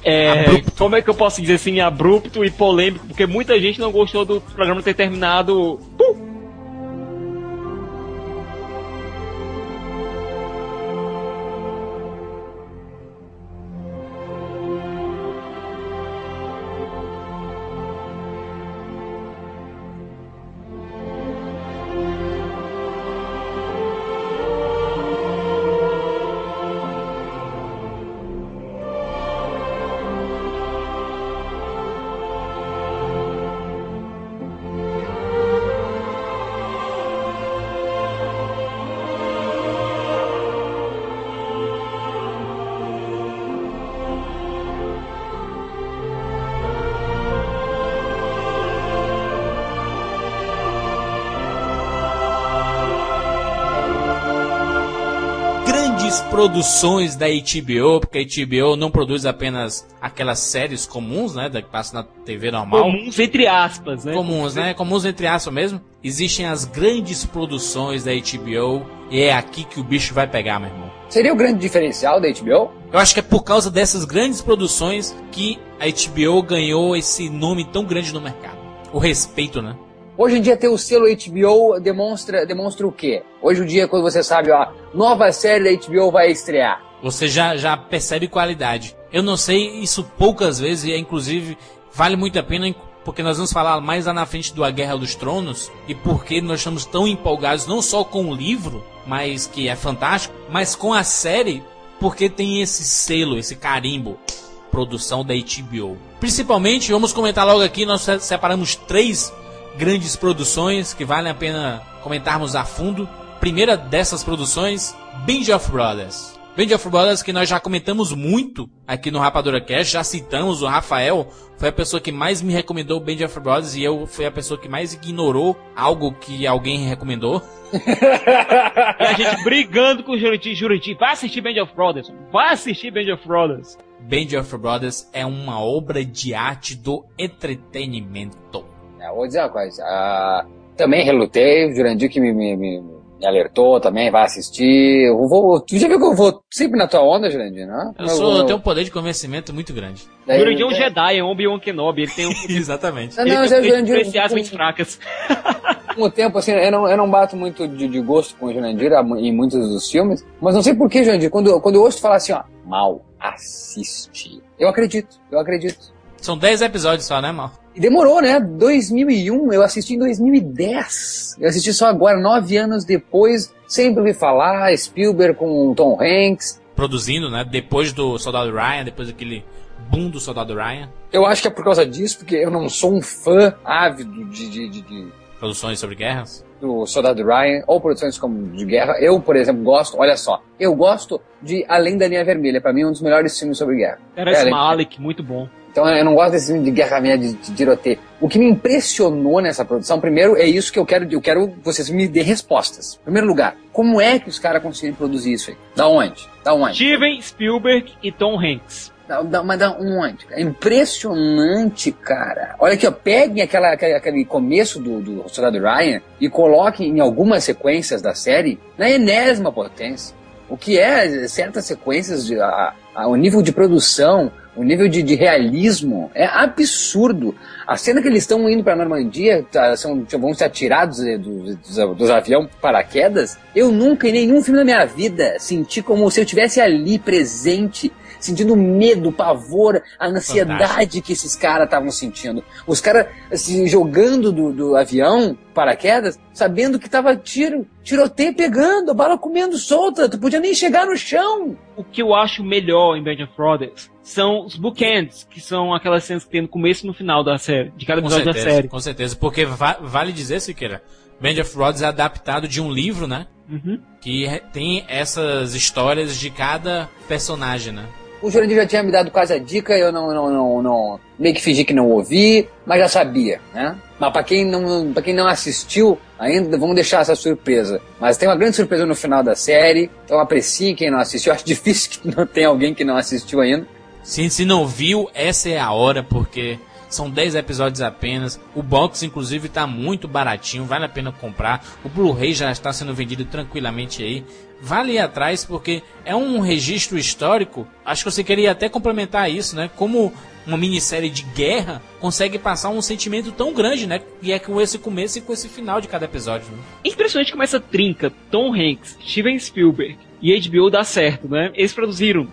É, como é que eu posso dizer assim, abrupto e polêmico, porque muita gente não gostou do programa ter terminado. Pum! Grandes produções da HBO, porque a HBO não produz apenas aquelas séries comuns, né, da que passa na TV normal. Comuns entre aspas, né? Comuns, né? Comuns entre aspas mesmo. Existem as grandes produções da HBO e é aqui que o bicho vai pegar, meu irmão. Seria o grande diferencial da HBO? Eu acho que é por causa dessas grandes produções que a HBO ganhou esse nome tão grande no mercado. O respeito, né? Hoje em dia ter o selo HBO demonstra, demonstra o quê? Hoje em dia, quando você sabe, ó, nova série da HBO vai estrear. Você já, já percebe qualidade. Eu não sei isso poucas vezes, e é, inclusive vale muito a pena, porque nós vamos falar mais lá na frente do A Guerra dos Tronos, e porque nós estamos tão empolgados não só com o livro, mas que é fantástico, mas com a série, porque tem esse selo, esse carimbo, produção da HBO. Principalmente, vamos comentar logo aqui, nós se- separamos três grandes produções que valem a pena comentarmos a fundo. Primeira dessas produções, Band of Brothers. Band of Brothers que nós já comentamos muito aqui no Rapadura Cast, já citamos o Rafael, foi a pessoa que mais me recomendou Band of Brothers e eu fui a pessoa que mais ignorou algo que alguém recomendou. E a gente brigando com o Jurandir. Jurandir, vai assistir Band of Brothers. Vai assistir Band of Brothers. Band of Brothers é uma obra de arte do entretenimento. É, vou dizer uma coisa. ah, também relutei, o Jurandir que me, me, me, me alertou também, vai assistir. Eu vou, tu já viu que eu vou sempre na tua onda, Jurandir, não? Eu, sou, eu tenho um poder de convencimento muito grande. daí- Jurandir é um Jedi, é um Obi-Wan Kenobi. Ele tem um. Exatamente. Não, ele não, tem Zé um Jurandir. muito fracas. com o tempo, assim, eu não, eu não bato muito de, de gosto com o Jurandir em muitos dos filmes, mas não sei por que, Jurandir, quando, quando eu ouço falar assim, ó, mal, assiste. Eu acredito, eu acredito. São 10 episódios só, né, mal? E demorou, né? 2001, eu assisti em 2010. Eu assisti só agora, nove anos depois. Sempre ouvi falar, Spielberg com Tom Hanks. Produzindo, né? Depois do Soldado Ryan, depois daquele boom do Soldado Ryan. Eu acho que é por causa disso, porque eu não sou um fã ávido de, de, de, de Produções sobre guerras? do Soldado Ryan ou produções como de guerra. Eu, por exemplo, gosto, olha só, eu gosto de Além da Linha Vermelha. Pra mim, é um dos melhores filmes sobre guerra. Terence É, Malick, muito bom. Então eu não gosto desse filme de guerra média, de, de tiroteio. O que me impressionou nessa produção, primeiro, é isso que eu quero, eu quero que vocês me dêem respostas. Em primeiro lugar, como é que os caras conseguiram produzir isso aí? Da onde? Da onde? Steven Spielberg e Tom Hanks. Da, da, mas da onde? É impressionante, cara. Olha aqui, ó, peguem aquela, aquele, aquele começo do, do Soldado Ryan e coloquem em algumas sequências da série na enésima potência. O que é certas sequências, de, a, a, o nível de produção, o nível de, de realismo é absurdo. A cena que eles estão indo para Normandia, tá, são, vão ser atirados dos, dos, dos aviões paraquedas. Eu nunca, em nenhum filme da minha vida, senti como se eu estivesse ali presente, sentindo medo, pavor, a ansiedade Fantástico. que esses caras estavam sentindo. Os caras se jogando do, do avião, paraquedas, sabendo que tava tiro, tiroteio pegando, bala comendo solta, tu podia nem chegar no chão. O que eu acho melhor em Band of Brothers são os bookends, que são aquelas cenas que tem no começo e no final da série, de cada Com episódio da certeza, série. com certeza. Porque va- vale dizer, Siqueira, Band of Brothers é adaptado de um livro, né? Uhum. Que tem essas histórias de cada personagem, né? O Jurandir já tinha me dado quase a dica, eu não, não, não, não meio que fingi que não ouvi, mas já sabia, né? Mas para quem não, para quem não assistiu ainda, vamos deixar essa surpresa. Mas tem uma grande surpresa no final da série, então aprecie quem não assistiu. Acho difícil que não tenha alguém que não assistiu ainda. Se, se não viu, essa é a hora, porque são 10 episódios apenas. O box, inclusive, tá muito baratinho, vale a pena comprar. O Blu-ray já está sendo vendido tranquilamente aí. Vale ir atrás, porque é um registro histórico. Acho que você queria até complementar isso, né? Como uma minissérie de guerra consegue passar um sentimento tão grande, né? E é com esse começo e com esse final de cada episódio, né? Impressionante como essa trinca, Tom Hanks, Steven Spielberg e HBO dá certo, né? Eles produziram,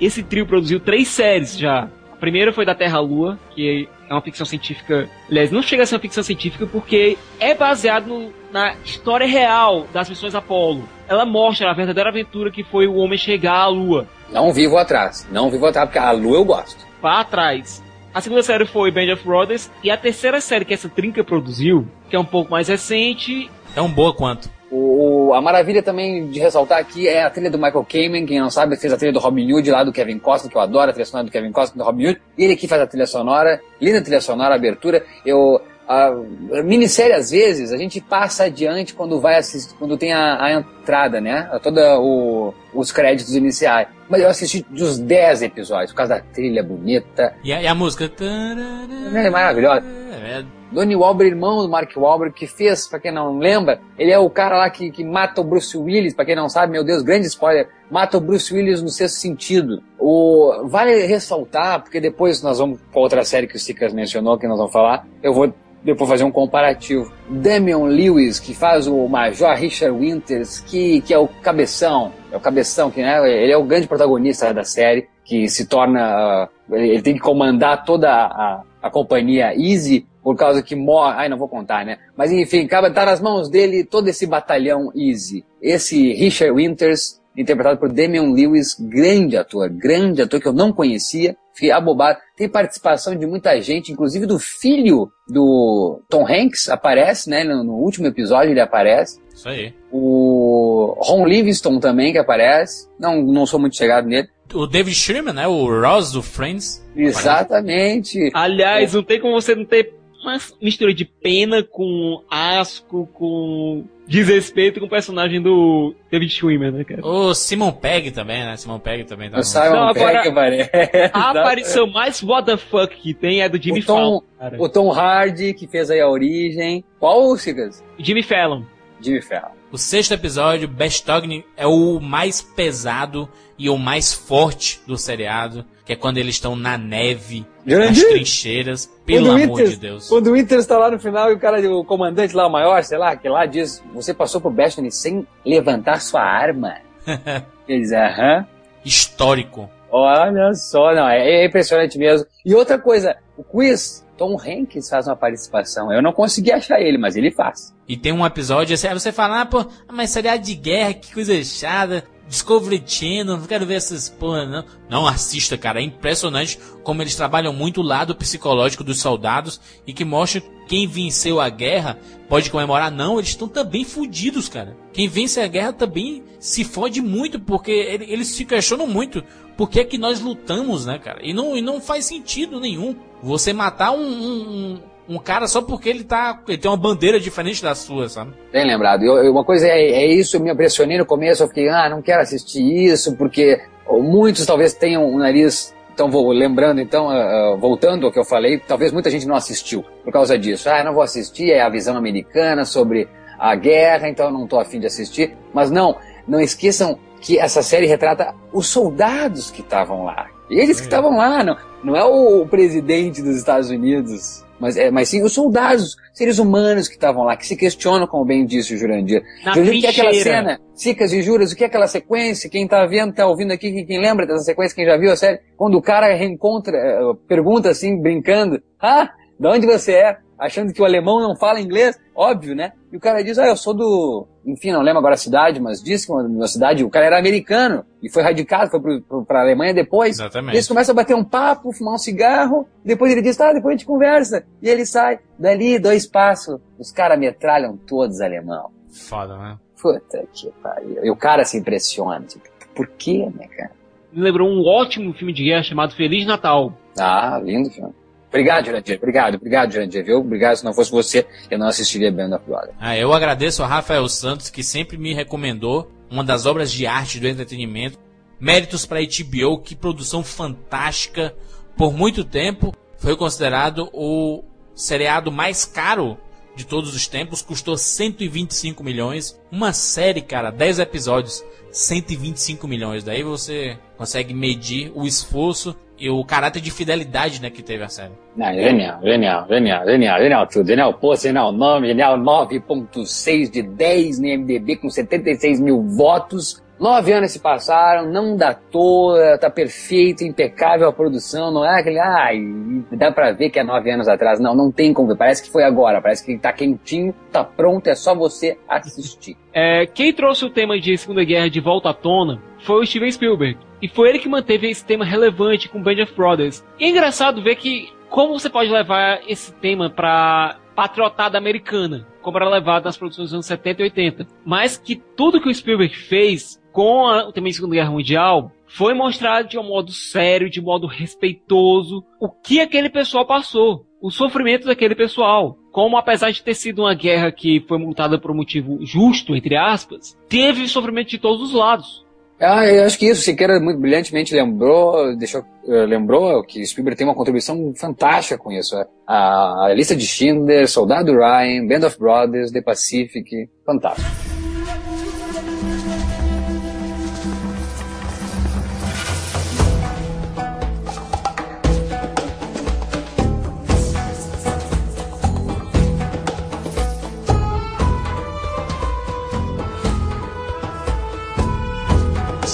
esse, trio produziu três séries já. A primeira foi da Terra à Lua, que é uma ficção científica. Aliás, não chega a ser uma ficção científica porque é baseado no- na história real das missões Apollo. Ela mostra a verdadeira aventura que foi o homem chegar à Lua. Não vivo atrás, não vivo atrás, porque a Lu eu gosto. Para trás. A segunda série foi Band of Brothers. E a terceira série que essa trinca produziu, que é um pouco mais recente, Tão boa quanto. O, o- a maravilha também de ressaltar aqui é a trilha do Michael Kamen, quem não sabe, fez a trilha do Robin Hood lá do Kevin Costa, que eu adoro a trilha sonora do Kevin Costa do Robin Hood. Ele aqui faz a trilha sonora, linda trilha sonora, abertura. Eu a, minissérie às vezes a gente passa adiante quando vai assistir, quando tem a, a entrada, né? Toda o, os créditos iniciais. Mas eu assisti dos 10 episódios por causa da trilha bonita, E a, e a música. é maravilhosa. É, Donnie Wahlberg, irmão do Mark Wahlberg, que fez, pra quem não lembra, ele é o cara lá que, que mata o Bruce Willis, pra quem não sabe, meu Deus, grande spoiler, mata o Bruce Willis no sexto sentido. O, vale ressaltar, porque depois nós vamos pra outra série que o Sicas mencionou, que nós vamos falar, eu vou depois fazer um comparativo. Damian Lewis, que faz o Major Richard Winters, que, que é o cabeção, é o cabeção, que né, ele é o grande protagonista da série, que se torna, ah, ele tem que comandar toda a, a companhia Easy, por causa que morre, ai não vou contar, né? Mas enfim, acaba tá nas mãos dele todo esse batalhão Easy. Esse Richard Winters, interpretado por Damian Lewis, grande ator, grande ator que eu não conhecia, fiquei abobado. Tem participação de muita gente, inclusive do filho do Tom Hanks, aparece, né? No, no último episódio ele aparece. isso aí. O Ron Livingston também que aparece. Não, não sou muito chegado nele. O David Sherman, né? O Ross do Friends. Exatamente. Aliás, não tem como você não ter uma mistura de pena com asco, com desrespeito com o personagem do David Schwimmer, né, cara? O Simon Pegg também, né? Simon Pegg também tá O Simon Não, agora- Pegg aparece. A aparição mais what the fuck que tem é do Jimmy o Tom, Fallon, cara. o Tom Hardy, que fez aí a origem. Qual o Sigas? Jimmy Fallon. Jimmy Fallon. O sexto episódio, Bestogni, é o mais pesado e o mais forte do seriado, que é quando eles estão na neve, nas Jurandir? trincheiras, pelo Quando amor Winters- de Deus. Quando o Winter está lá no final e o cara, o comandante lá, o maior, sei lá, que lá diz, você passou por Destiny sem levantar sua arma. Ele diz, aham. Histórico. Olha só, não, é, é impressionante mesmo. E outra coisa, o quiz, Tom Hanks faz uma participação. Eu não consegui achar ele, mas ele faz. E tem um episódio assim, aí você fala, ah, pô, mas seriado de guerra, que coisa chata. Discovery Channel, não quero ver essas porra, não. Não assista, cara. É impressionante como eles trabalham muito o lado psicológico dos soldados e que mostra quem venceu a guerra pode comemorar. Não, eles estão também fudidos, cara. Quem vence a guerra também se fode muito, porque ele- eles se questionam muito por que que nós lutamos, né, cara? E não, e não faz sentido nenhum você matar um, um, um- um cara só porque ele tá. Ele tem uma bandeira diferente da sua, sabe? Bem lembrado. Eu, uma coisa é, é isso, eu me impressionei no começo, eu fiquei, ah, não quero assistir isso, porque muitos talvez tenham o nariz. Então, vou lembrando, então, ah, voltando ao que eu falei, talvez muita gente não assistiu por causa disso. Ah, não vou assistir, é a visão americana sobre a guerra, então eu não estou afim de assistir. Mas não, não esqueçam que essa série retrata os soldados que estavam lá. Eles que estavam lá, não, não é o presidente dos Estados Unidos, mas, é, mas sim os soldados, seres humanos que estavam lá, que se questionam, como bem disse o Jurandir. Na Jurandir, o que é aquela cena? Cicas e juras, o que é aquela sequência? Quem tá vendo, tá ouvindo aqui, quem- quem lembra dessa sequência, quem já viu a série? Quando o cara reencontra, eh, pergunta assim, brincando, ah, de onde você é? Achando que o alemão não fala inglês, óbvio, né? E o cara diz, ah, eu sou do, enfim, não lembro agora a cidade, mas disse que uma, uma cidade, o cara era americano e foi radicado, foi pro, pro, pra Alemanha depois. Exatamente. Eles começam a bater um papo, fumar um cigarro, depois ele diz, tá, depois a gente conversa. E ele sai, dali, dois passos, os caras metralham todos alemão. Foda, né? Puta que pariu. E o cara se impressiona. Tipo, por quê, né, cara? Me lembrou um ótimo filme de guerra chamado Feliz Natal. Ah, lindo filme. Obrigado, Jurandir. Obrigado, obrigado, Jurandir, viu? Obrigado, se não fosse você, eu não assistiria Band of Brothers. Ah, eu agradeço a Rafael Santos, que sempre me recomendou uma das obras de arte do entretenimento. Méritos para HBO, que produção fantástica. Por muito tempo, foi considerado o seriado mais caro de todos os tempos. Custou 125 milhões. Uma série, cara, 10 episódios, 125 milhões. Daí você consegue medir o esforço e o caráter de fidelidade né, que teve a série. Não, genial, genial, genial, genial, genial tudo. Genial post, genial nome, genial 9.6 de 10 no MDB com 76 mil votos. Nove anos se passaram, não datou, tá perfeito, impecável a produção, não é aquele, ai, dá pra ver que é nove anos atrás. Não, não tem como ver, parece que foi agora, parece que tá quentinho, tá pronto, é só você assistir. É, quem trouxe o tema de Segunda Guerra de volta à tona foi o Steven Spielberg. E foi ele que manteve esse tema relevante com Band of Brothers. E é engraçado ver que como você pode levar esse tema pra patriotada americana, como era levado nas produções dos anos 70 e 80. Mas que tudo que o Spielberg fez com a, o tema de Segunda Guerra Mundial foi mostrado de um modo sério, de um modo respeitoso, o que aquele pessoal passou, o sofrimento daquele pessoal. Como apesar de ter sido uma guerra que foi montada por um motivo justo, entre aspas, teve sofrimento de todos os lados. Ah, eu acho que isso, Siqueira muito brilhantemente lembrou, deixou, eh, lembrou que Spielberg tem uma contribuição fantástica com isso. é. A, a lista de Schindler, Soldado Ryan, Band of Brothers, The Pacific, fantástico.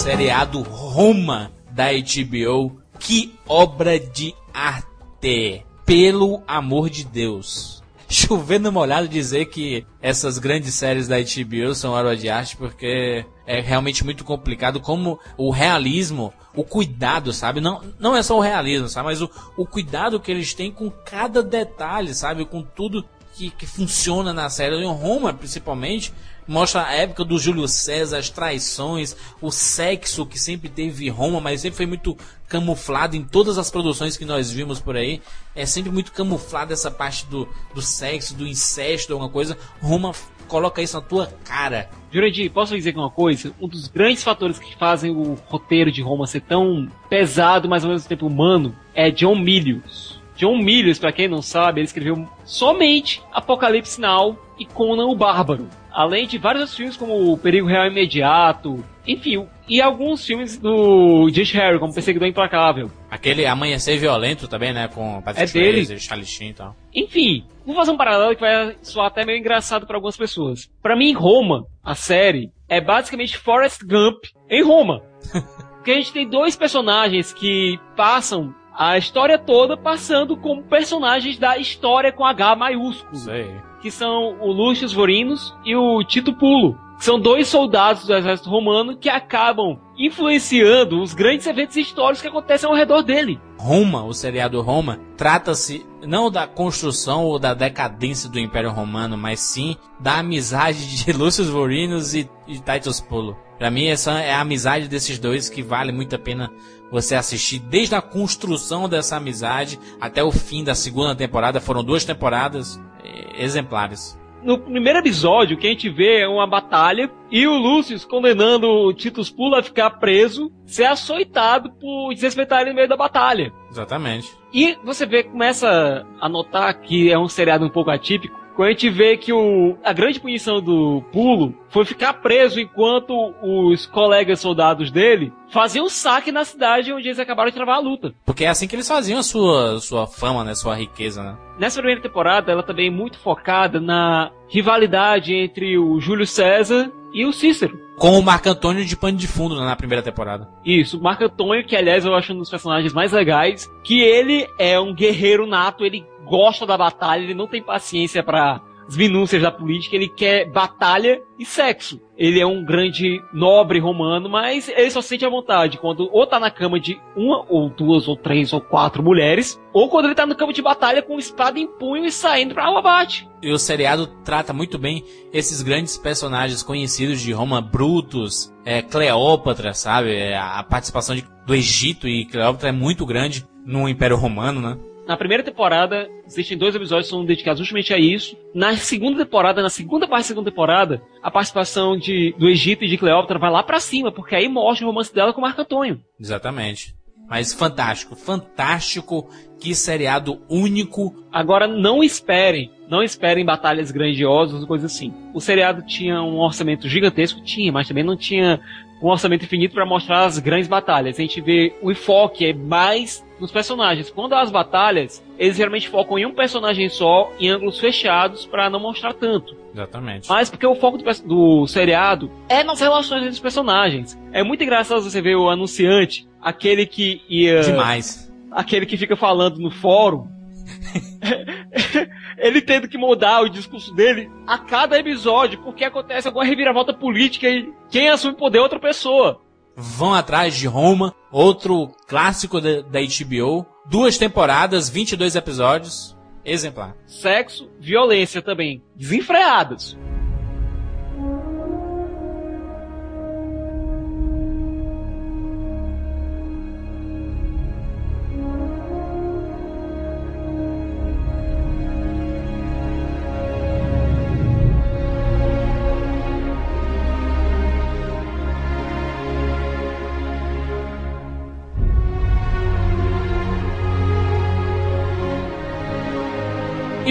Seriado Roma da HBO. Que obra de arte! Pelo amor de Deus. Chovendo molhado dizer que essas grandes séries da HBO são obra de arte porque é realmente muito complicado como o realismo, o cuidado, sabe? Não, não é só o realismo, sabe? Mas o, o cuidado que eles têm com cada detalhe, sabe? Com tudo que, que funciona na série. Em Roma, principalmente, mostra a época do Júlio César, as traições, o sexo que sempre teve em Roma, mas sempre foi muito camuflado em todas as produções que nós vimos por aí. É sempre muito camuflado essa parte do, do sexo, do incesto, alguma coisa. Roma coloca isso na tua cara. Jurandir, posso dizer uma coisa? Um dos grandes fatores que fazem o roteiro de Roma ser tão pesado, mas ao mesmo tempo humano, é John Milius. John Milius, pra quem não sabe, ele escreveu somente Apocalipse Now e Conan o Bárbaro. Além de vários outros filmes como O Perigo Real Imediato, enfim, e alguns filmes do Josh Harry, como Perseguidor Implacável. Aquele Amanhecer Violento também, né? Com Patrick É. Swayze, Charlie Sheen e tal. Enfim, vou fazer um paralelo que vai soar até meio engraçado para algumas pessoas. Pra mim, Roma, a série, é basicamente Forrest Gump em Roma. Porque a gente tem dois personagens que passam a história toda passando como personagens da história com H maiúsculo. Aí. que são o Lucius Vorinus e o Tito Pulo. que São dois soldados do exército romano que acabam influenciando os grandes eventos históricos que acontecem ao redor dele. Roma, o seriado Roma, trata-se não da construção ou da decadência do Império Romano, mas sim da amizade de Lucius Vorinus e, e Titus Pulo. Pra mim, essa é a amizade desses dois que vale muito a pena você assistir desde a construção dessa amizade até o fim da segunda temporada. Foram duas temporadas eh, exemplares. No primeiro episódio, o que a gente vê é uma batalha e o Lucius condenando o Titus Pulo a ficar preso, ser açoitado por desrespeitar ele no meio da batalha. Exatamente. E você vê, começa a notar que é um seriado um pouco atípico. Quando a gente vê que o, a grande punição do pulo foi ficar preso enquanto os colegas soldados dele faziam um saque na cidade onde eles acabaram de travar a luta. Porque é assim que eles faziam a sua, sua fama, né? Sua riqueza, né? Nessa primeira temporada, ela também é muito focada na rivalidade entre o Júlio César e o Cícero. Com o Marco Antônio de pano de fundo né, na primeira temporada. Isso, o Marco Antônio, que aliás eu acho um dos personagens mais legais, que ele é um guerreiro nato, ele gosta da batalha, ele não tem paciência para as minúcias da política, ele quer batalha e sexo. Ele é um grande nobre romano, mas ele só sente a vontade quando ou tá na cama de uma ou duas ou três ou quatro mulheres, ou quando ele tá no campo de batalha com espada em punho e saindo pra abate. E o seriado trata muito bem esses grandes personagens conhecidos de Roma, Brutus, é, Cleópatra, sabe? É, a participação de- do Egito e Cleópatra é muito grande no Império Romano, né? Na primeira temporada, existem dois episódios que são dedicados justamente a isso. Na segunda temporada, na segunda parte da segunda temporada, a participação de, do Egito e de Cleópatra vai lá pra cima, porque aí mostra o romance dela com Marco Antônio. Exatamente. Mas fantástico, fantástico. Que seriado único. Agora não esperem, não esperem batalhas grandiosas ou coisa assim. O seriado tinha um orçamento gigantesco, tinha, mas também não tinha um orçamento infinito para mostrar as grandes batalhas. A gente vê o enfoque é mais nos personagens. Quando as batalhas, eles geralmente focam em um personagem só, em ângulos fechados, para não mostrar tanto. Exatamente. Mas porque o foco do, do seriado é nas relações entre os personagens. É muito engraçado você ver o anunciante, aquele que ia. Demais. Aquele que fica falando no fórum. ele tendo que mudar o discurso dele a cada episódio, porque acontece alguma reviravolta política e quem assume o poder é outra pessoa. Vão atrás de Roma, outro clássico da, HBO. Duas temporadas, 22 episódios. Exemplar. Sexo, violência também, desenfreadas.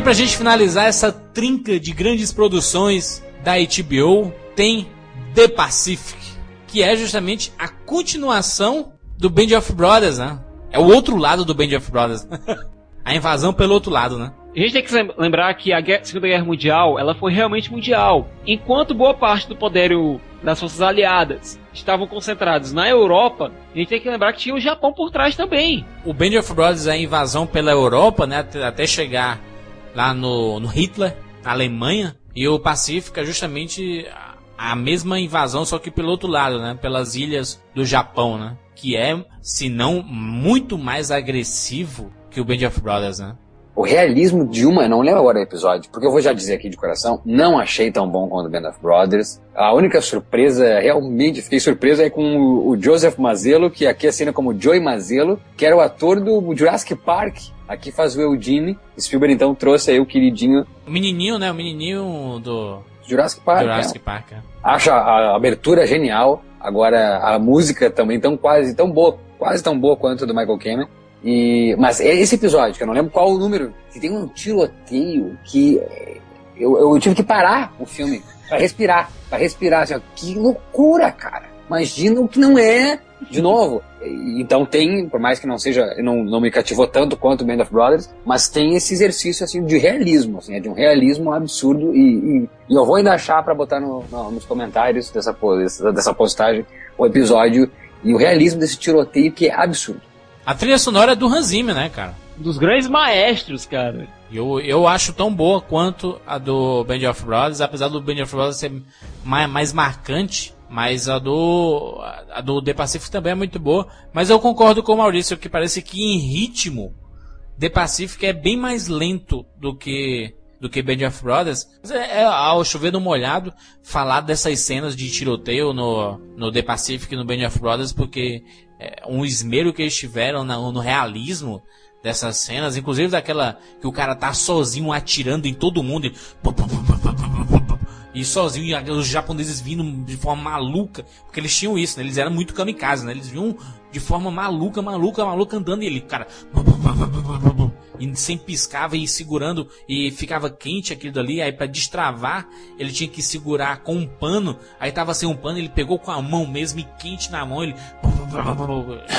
Pra gente finalizar essa trinca de grandes produções da HBO, tem The Pacific, que é justamente a continuação do Band of Brothers, né? É o outro lado do Band of Brothers. a invasão pelo outro lado, né? A gente tem que lem- lembrar que a Guerra- Segunda Guerra Mundial ela foi realmente mundial. Enquanto boa parte do poderio das forças aliadas estavam concentrados na Europa, a gente tem que lembrar que tinha o Japão por trás também. O Band of Brothers é a invasão pela Europa, né? Até chegar lá no, no Hitler, na Alemanha. E o Pacífico é justamente a, mesma invasão, só que pelo outro lado, né? Pelas ilhas do Japão, né? Que é, se não, muito mais agressivo que o Band of Brothers, né? O realismo de uma, não lembro agora o episódio, porque eu vou já dizer aqui de coração, não achei tão bom quanto o Band of Brothers. A única surpresa, realmente fiquei surpreso, é com o, Joseph Mazzello, que aqui assina como Joey Mazzello, que era o ator do Jurassic Park. Aqui faz o Eugene. Spielberg então trouxe aí o queridinho O menininho, né? O menininho do Jurassic Park. Jurassic né? Park. né? Acho a, abertura genial. Agora, a música também tão quase tão boa, quase tão boa quanto a do Michael Cameron. E, mas é esse episódio, que eu não lembro qual o número, que tem um tiroteio que é, eu, eu tive que parar o filme para respirar, para respirar. Assim, ó, que loucura, cara! Imagina o que não é, de novo. Então tem, por mais que não seja, não, não me cativou tanto quanto Band of Brothers, mas tem esse exercício assim de realismo, assim, é de um realismo absurdo e, e, e eu vou ainda achar para botar no, no, nos comentários dessa, dessa postagem o episódio e o realismo desse tiroteio que é absurdo. A trilha sonora é do Hans Zimmer, né, cara? Dos grandes maestros, cara. Eu, eu acho tão boa quanto a do Band of Brothers, apesar do Band of Brothers ser mais, mais marcante, mas a do a do The Pacific também é muito boa. Mas eu concordo com o Maurício que parece que em ritmo The Pacific é bem mais lento do que do que Band of Brothers. É, é, ao chover no molhado falar dessas cenas de tiroteio no, no The Pacific e no Band of Brothers, porque é, um esmero que eles tiveram no, realismo dessas cenas, inclusive daquela que o cara tá sozinho atirando em todo mundo e, e sozinho, e os japoneses vindo de forma maluca, porque eles tinham isso, né? Eles eram muito kamikaze, né? Eles vinham de forma maluca, maluca, maluca andando e ele, cara, e sem piscava e segurando e ficava quente aquilo dali, aí para destravar, ele tinha que segurar com um pano, aí tava sem um pano, ele pegou com a mão mesmo e quente na mão, ele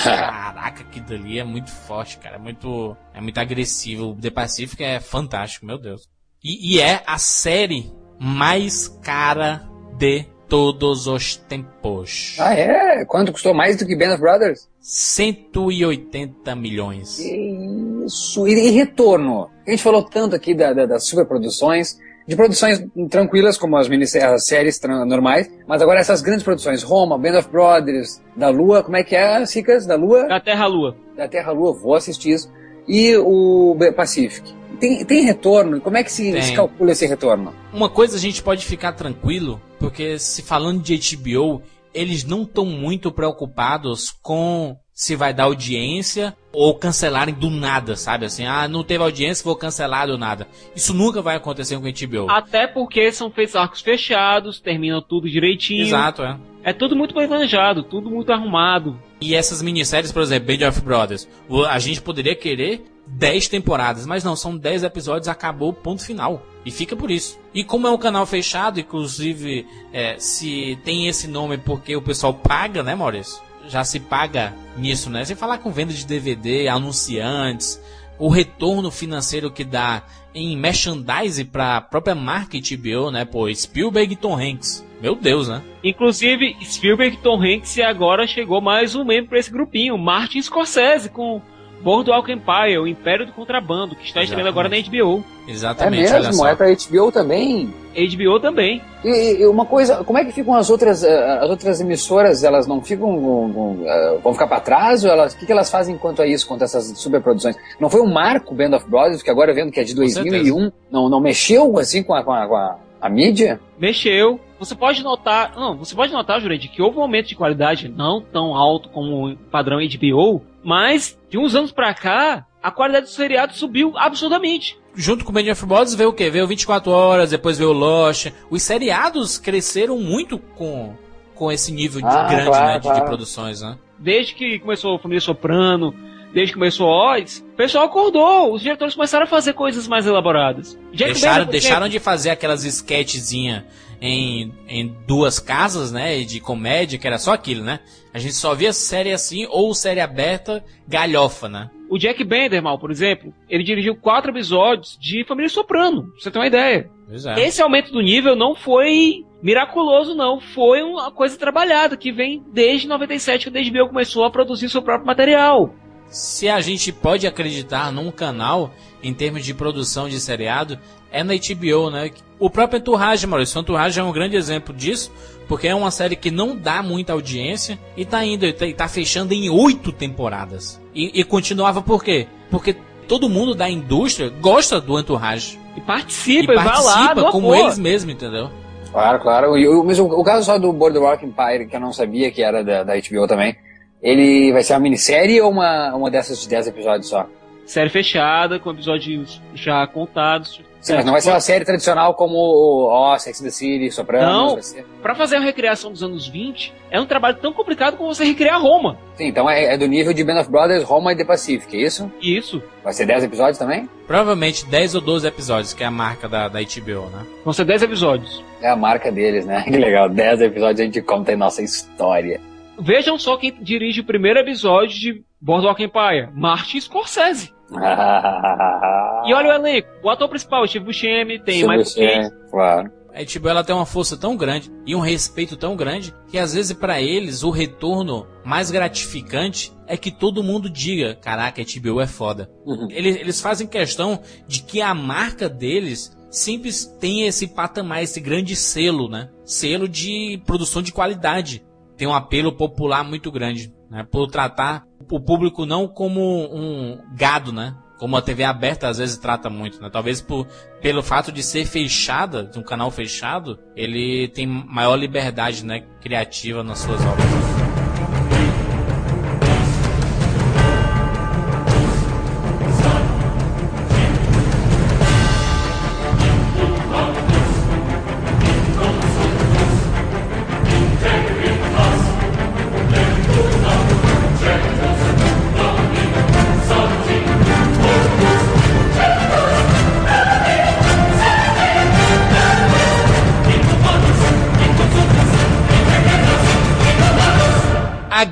Caraca, aquilo dali é muito forte, cara, é muito é muito agressivo. O The Pacific é fantástico, meu Deus. E, e é a série mais cara de todos os tempos. Ah, é? Quanto custou mais do que Band of Brothers? 180 milhões. Isso. E, e retorno? A gente falou tanto aqui da, da, das superproduções, de produções tranquilas, como as, as séries normais, mas agora essas grandes produções, Roma, Band of Brothers, da Lua, como é que é, Cicas? Da Lua? Da Terra-Lua. Da Terra-Lua, vou assistir isso. E o Pacific. Tem, tem retorno? Como é que se, se, calcula esse retorno? Uma coisa a gente pode ficar tranquilo, porque se falando de HBO, eles não estão muito preocupados com se vai dar audiência ou cancelarem do nada, sabe? Assim, ah, não teve audiência, vou cancelar do nada. Isso nunca vai acontecer com o HBO. Até porque são feitos arcos fechados, terminam tudo direitinho. Exato, é. É tudo muito planejado, tudo muito arrumado. E essas minisséries, por exemplo, Band of Brothers, a gente poderia querer 10 temporadas, mas não, são 10 episódios, acabou, ponto final. E fica por isso. E como é um canal fechado, inclusive, é, se tem esse nome porque o pessoal paga, né, Maurício? já se paga nisso, né? Sem falar com venda de DVD, anunciantes, o retorno financeiro que dá em merchandise para a própria marca HBO, né? Pô, Spielberg e Tom Hanks. Meu Deus, né? Inclusive, Spielberg Tom Hanks e agora chegou mais um membro para esse grupinho, Martin Scorsese, com Boardwalk Empire, o Império do Contrabando, que está estreando agora na HBO. Exatamente, é mesmo? É pra HBO também? HBO também. E, e, uma coisa, como é que ficam as outras, eh, as outras emissoras? Elas não ficam, vão, eh, vão ficar para trás? Ou elas, o que, que elas fazem quanto a isso, quanto a essas superproduções? Não foi um marco Band of Brothers, que agora vendo que é de 2001, não, não mexeu assim com a, com a, com a, a mídia? Mexeu. Você pode notar, não, você pode notar, Jurandir, que houve um aumento de qualidade não tão alto como o padrão HBO, mas de uns anos pra cá, a qualidade do seriado subiu absurdamente. Junto com o Band of Brothers veio o quê? Veio 24 Horas, depois veio o Lost. Os seriados cresceram muito com, com esse nível de Ah, grande claro, né, de, de claro. produções, né? Desde que começou a Família Soprano, desde que começou Oz, o pessoal acordou. Os diretores começaram a fazer coisas mais elaboradas. Jack Deixaram, Bender, deixaram de fazer aquelas sketchzinhas em, em duas casas, né? De comédia, que era só aquilo, né? A gente só via série assim, ou série aberta, galhofa, né? O Jack Bender, mal, por exemplo, ele dirigiu quatro episódios de Família Soprano, pra você ter uma ideia. Pois é. Esse aumento do nível não foi miraculoso, não. Foi uma coisa trabalhada, que vem desde 97 que a HBO começou a produzir seu próprio material. Se a gente pode acreditar num canal em termos de produção de seriado, é na HBO, né? O próprio Entourage, Maurício, o Entourage é um grande exemplo disso, porque é uma série que não dá muita audiência e tá indo, e tá, e tá fechando em oito temporadas. E, e continuava por quê? Porque todo mundo da indústria gosta do Entourage. E E participa, e, vai lá, participa como amor. eles mesmos, entendeu? Claro, claro. E o, mas o, o caso só do Boardwalk Empire, que eu não sabia que era da, da HBO também, ele vai ser uma minissérie ou uma, uma dessas de 10 episódios só? Série fechada, com episódios já contados. Sim, mas não vai ser uma série tradicional como o oh, Sex and the City, Sopranos. Não. vai ser- Pra fazer uma recriação dos anos 20, é um trabalho tão complicado como você recriar Roma. Sim, então é, é do nível de Band of Brothers, Roma e The Pacific, é isso? Isso. Vai ser 10 episódios também? Provavelmente 10 ou 12 episódios, que é a marca da, da HBO, né? Vão ser 10 episódios. É a marca deles, né? Que legal, 10 episódios a gente conta em nossa história. Vejam só quem dirige o primeiro episódio de Boardwalk Empire. Martin Scorsese. E olha o elenco. O ator principal, Steve Buscemi, tem Se Michael Caine. Claro. A HBO ela tem uma força tão grande e um respeito tão grande que às vezes pra eles o retorno mais gratificante é que todo mundo diga: caraca, a HBO é foda. Uhum. Eles, eles fazem questão de que a marca deles sempre tem esse patamar, esse grande selo, né? Selo de produção de qualidade. Tem um apelo popular muito grande, né? Por tratar o público não como um gado, né? Como a TV aberta às vezes trata muito, né? Talvez por, pelo fato de ser fechada, de um canal fechado, ele tem maior liberdade, né? Criativa nas suas obras.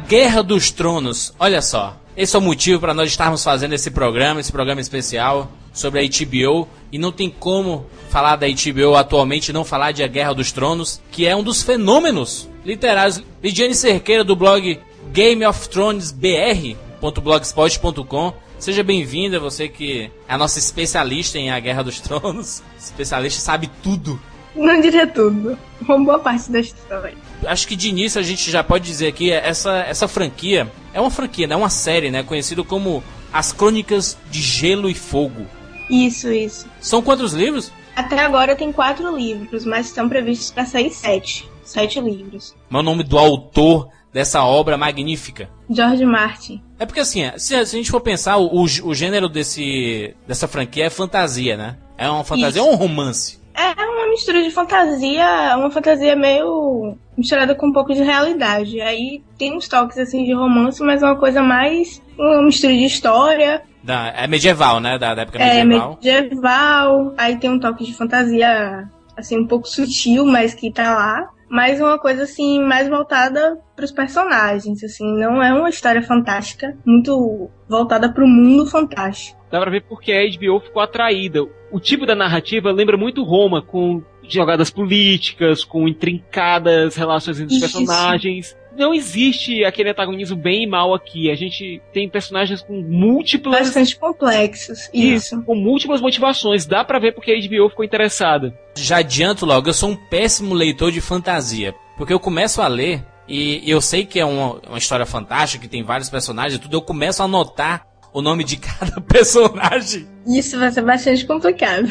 Guerra dos Tronos. Olha só. Esse é o motivo para nós estarmos fazendo esse programa, esse programa especial sobre a HBO. E não tem como falar da HBO atualmente e não falar de A Guerra dos Tronos, que é um dos fenômenos literários. Lidiane Cerqueira, do blog Game of Thrones BR.blogspot.com. Seja bem-vinda, você que é a nossa especialista em A Guerra dos Tronos. Especialista sabe tudo. Não diria tudo. Uma boa parte da história. Acho que de início a gente já pode dizer aqui, essa, essa franquia é uma franquia, né? É uma série, né? Conhecido como As Crônicas de Gelo e Fogo. Isso, isso. São quantos livros? Até agora tem quatro livros, mas estão previstos para sair sete. Sete livros. Mas o nome do autor dessa obra magnífica. George Martin. É porque assim, se a, gente for pensar, o, o, gênero desse, dessa franquia é fantasia, né? É uma fantasia, é um romance. É uma mistura de fantasia, uma fantasia meio misturada com um pouco de realidade. Aí tem uns toques assim de romance, mas é uma coisa mais uma mistura de história, Da, é medieval, né? Da, da época é medieval. medieval, aí tem um toque de fantasia assim um pouco sutil, mas que tá lá. Mas uma coisa assim mais voltada para os personagens, assim, não é uma história fantástica, muito voltada para o mundo fantástico. Dá pra ver porque a HBO ficou atraída. O tipo da narrativa lembra muito Roma, com jogadas políticas, com intrincadas relações entre os personagens. Não existe aquele antagonismo bem e mal aqui. A gente tem personagens com múltiplas. Bastante complexos. Isso. Com múltiplas motivações. Dá pra ver porque a HBO ficou interessada. Já adianto logo, eu sou um péssimo leitor de fantasia. Porque eu começo a ler, e eu sei que é uma, uma história fantástica, que tem vários personagens e tudo, eu começo a anotar o nome de cada personagem. Isso vai ser bastante complicado.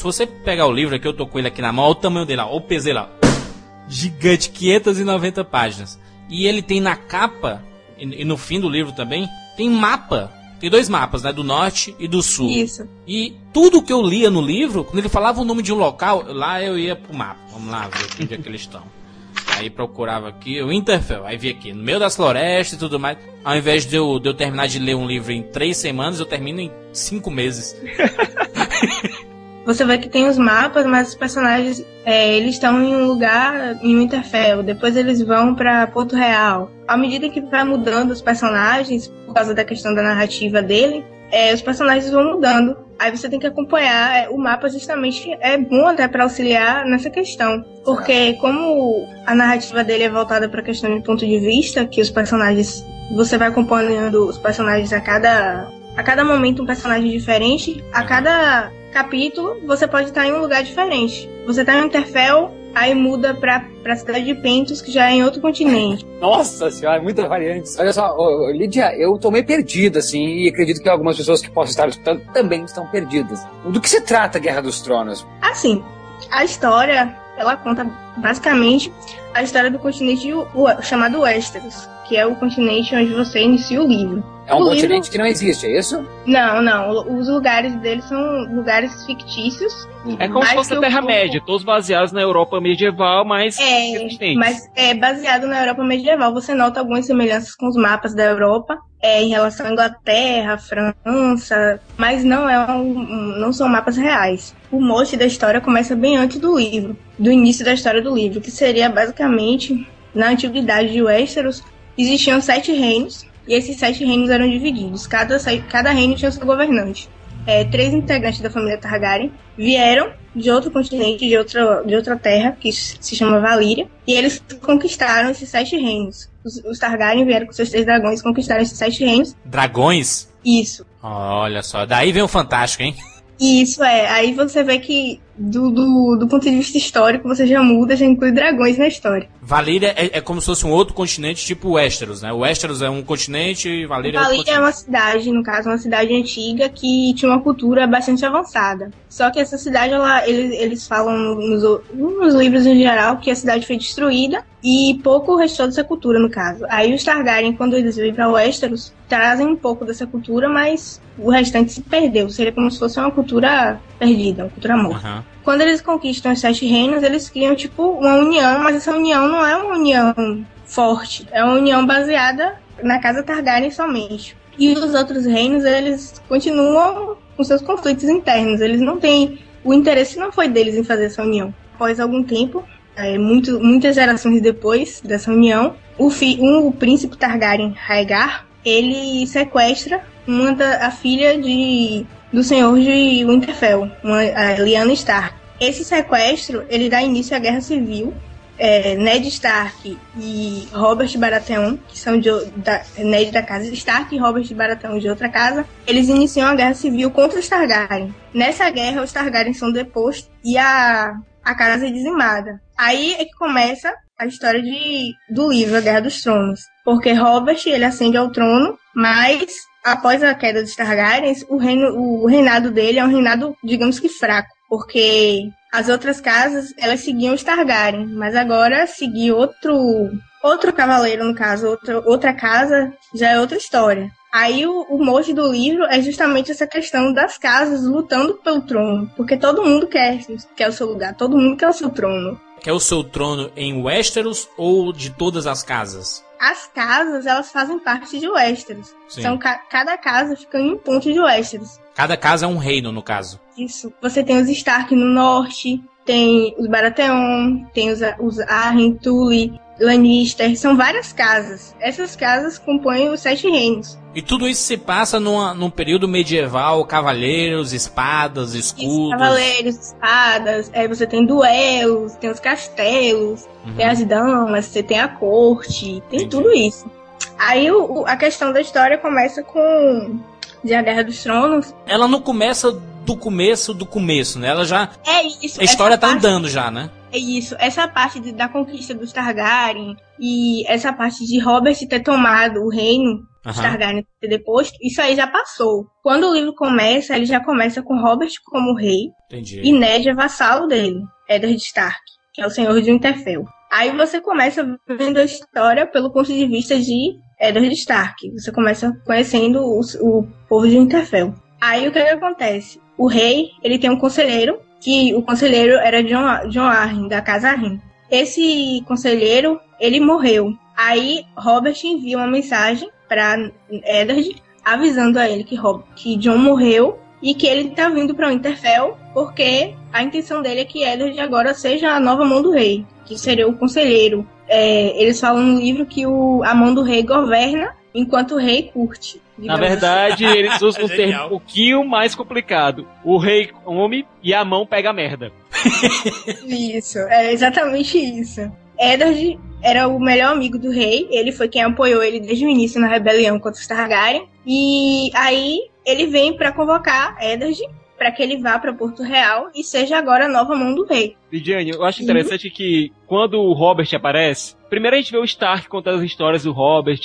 Se você pegar o livro aqui, eu tô com ele aqui na mão, olha o tamanho dele lá, olha o peso dele lá. Gigante, 590 páginas. E ele tem na capa, e, e no fim do livro também, tem mapa. Tem dois mapas, né? Do norte e do sul. Isso. E tudo que eu lia no livro, quando ele falava o nome de um local, lá eu ia pro mapa. Vamos lá ver onde é que eles estão. Aí procurava aqui, o Interfell, aí vi aqui, no meio das florestas e tudo mais. Ao invés de eu, de eu terminar de ler um livro em três semanas, eu termino em cinco meses. Você vê que tem os mapas, mas os personagens é, eles estão em um lugar em Winterfell. Depois eles vão para Porto Real. À medida que vai mudando os personagens, por causa da questão da narrativa dele, é, os personagens vão mudando. Aí você tem que acompanhar. é, O mapa justamente é bom até para auxiliar nessa questão, porque como a narrativa dele é voltada para a questão de ponto de vista, que os personagens você vai acompanhando os personagens a cada a cada momento um personagem diferente, a cada capítulo você pode estar em um lugar diferente. Você tá em Interfell, aí muda pra, pra cidade de Pentos, que já é em outro continente. Nossa senhora, muitas variantes. Olha só, ô, ô, Lídia, eu tô meio perdido, assim, e acredito que algumas pessoas que possam estar escutando também estão perdidas. Do que se trata a Guerra dos Tronos? Assim, a história, ela conta basicamente a história do continente chamado Westeros, que é o continente onde você inicia o livro. É um o continente livro... que não existe, é isso? Não, não. Os lugares deles são lugares fictícios. É como se fosse a Terra-média, todos baseados na Europa medieval, mas É, existentes. mas é baseado na Europa medieval. Você nota algumas semelhanças com os mapas da Europa é, em relação à Inglaterra, França, mas não é um, um- não são mapas reais. O mote da história começa bem antes do livro, do início da história do livro, que seria basicamente na antiguidade de Westeros existiam sete reinos e esses sete reinos eram divididos. Cada cada reino tinha seu governante. É, três integrantes da família Targaryen vieram de outro continente, de outra, de outra terra, que se chama Valíria, e eles conquistaram esses sete reinos. Os, os Targaryen vieram com seus três dragões, conquistaram esses sete reinos. Dragões? Isso. Olha só, daí vem o fantástico, hein? Isso é. Aí você vê que, do, do, do ponto de vista histórico, você já muda, já inclui dragões na história. Valíria é, é como se fosse um outro continente, tipo Westeros, né? O Westeros é um continente e Valíria é outro Valíria é continente. uma cidade, no caso, uma cidade antiga que tinha uma cultura bastante avançada. Só que essa cidade, ela, eles, eles falam nos, nos livros em geral que a cidade foi destruída e pouco restou dessa cultura, no caso. Aí os Targaryen, quando eles vêm para Westeros, trazem um pouco dessa cultura, mas o restante se perdeu. Seria como se fosse uma cultura perdida, uma cultura morta. Aham. Quando eles conquistam os sete reinos, eles criam tipo uma união, mas essa união não é uma união forte, é uma união baseada na casa Targaryen somente. E os outros reinos, eles continuam com seus conflitos internos, eles não têm o interesse não foi deles em fazer essa união. Após algum tempo, é, muito, muitas gerações depois dessa união, o, fi, um, o príncipe Targaryen Rhaegar, ele sequestra uma da, a filha de do senhor de Winterfell, uma, a Lyanna Stark. Esse sequestro, ele dá início à Guerra Civil. É, Ned Stark e Robert Baratheon, que são de, da, Ned da casa Stark e Robert Baratheon de outra casa, eles iniciam a Guerra Civil contra os Targaryen. Nessa guerra, os Targaryen são depostos e a, a casa é dizimada. Aí é que começa a história de, do livro, A Guerra dos Tronos. Porque Robert, ele ascende ao trono, mas após a queda dos Targaryens, o, reino, o reinado dele é um reinado, digamos que fraco. Porque as outras casas, elas seguiam os Targaryen, mas agora seguir outro outro cavaleiro, no caso, outra, outra casa, já é outra história. Aí o, o mote do livro é justamente essa questão das casas lutando pelo trono. Porque todo mundo quer, quer o seu lugar, todo mundo quer o seu trono. Quer o seu trono em Westeros ou de todas as casas? As casas, elas fazem parte de Westeros. Sim. Então, ca- cada casa fica em um ponto de Westeros. Cada casa é um reino, no caso. Isso. Você tem os Stark no norte, tem os Baratheon, tem os, os Arryn, Tully, Lannister. São várias casas. Essas casas compõem os Sete Reinos. E tudo isso se passa numa, num período medieval, cavaleiros, espadas, Isso, escudos. cavaleiros, espadas, aí você tem duelos, tem os castelos, tem as damas, você tem a corte, tem Entendi. tudo isso. Aí o- o- a questão da história começa com de A Guerra dos Tronos. Ela não começa do começo do começo, né? Ela já. É isso. A história tá parte- andando já, né? É isso. Essa parte de- da conquista dos Targaryen e essa parte de Robert ter tomado o reino, Aham. Targaryen ter deposto, isso aí já passou. Quando o livro começa, ele já começa com Robert como rei Entendi. e Ned é vassalo dele, Eddard Stark, que é o senhor de Winterfell. Aí você começa vendo a história pelo ponto de vista de Eddard Stark. Você começa conhecendo os- o, povo de Winterfell. Aí o que, que acontece? O rei, ele tem um conselheiro, que o conselheiro era John, John Arryn, da casa Arryn. Esse conselheiro, ele morreu. Aí Robert envia uma mensagem para Eddard, avisando a ele que, que John morreu e que ele tá vindo para Winterfell porque a intenção dele é que Eddard agora seja a nova mão do rei, que seria o conselheiro. É, eles falam no livro que o, a mão do rei governa enquanto o rei curte. Na verdade, eles usam um termo um pouquinho mais complicado. O rei come e a mão pega a merda. assim. Isso, é exatamente isso. Eddard era o melhor amigo do rei, ele foi quem apoiou ele desde o início na rebelião contra os Targaryen. E aí ele vem para convocar Eddard para que ele vá para Porto Real e seja agora a nova mão do rei. Lidiane, eu acho interessante que quando o Robert aparece, primeiro a gente vê o Stark contando as histórias do Robert,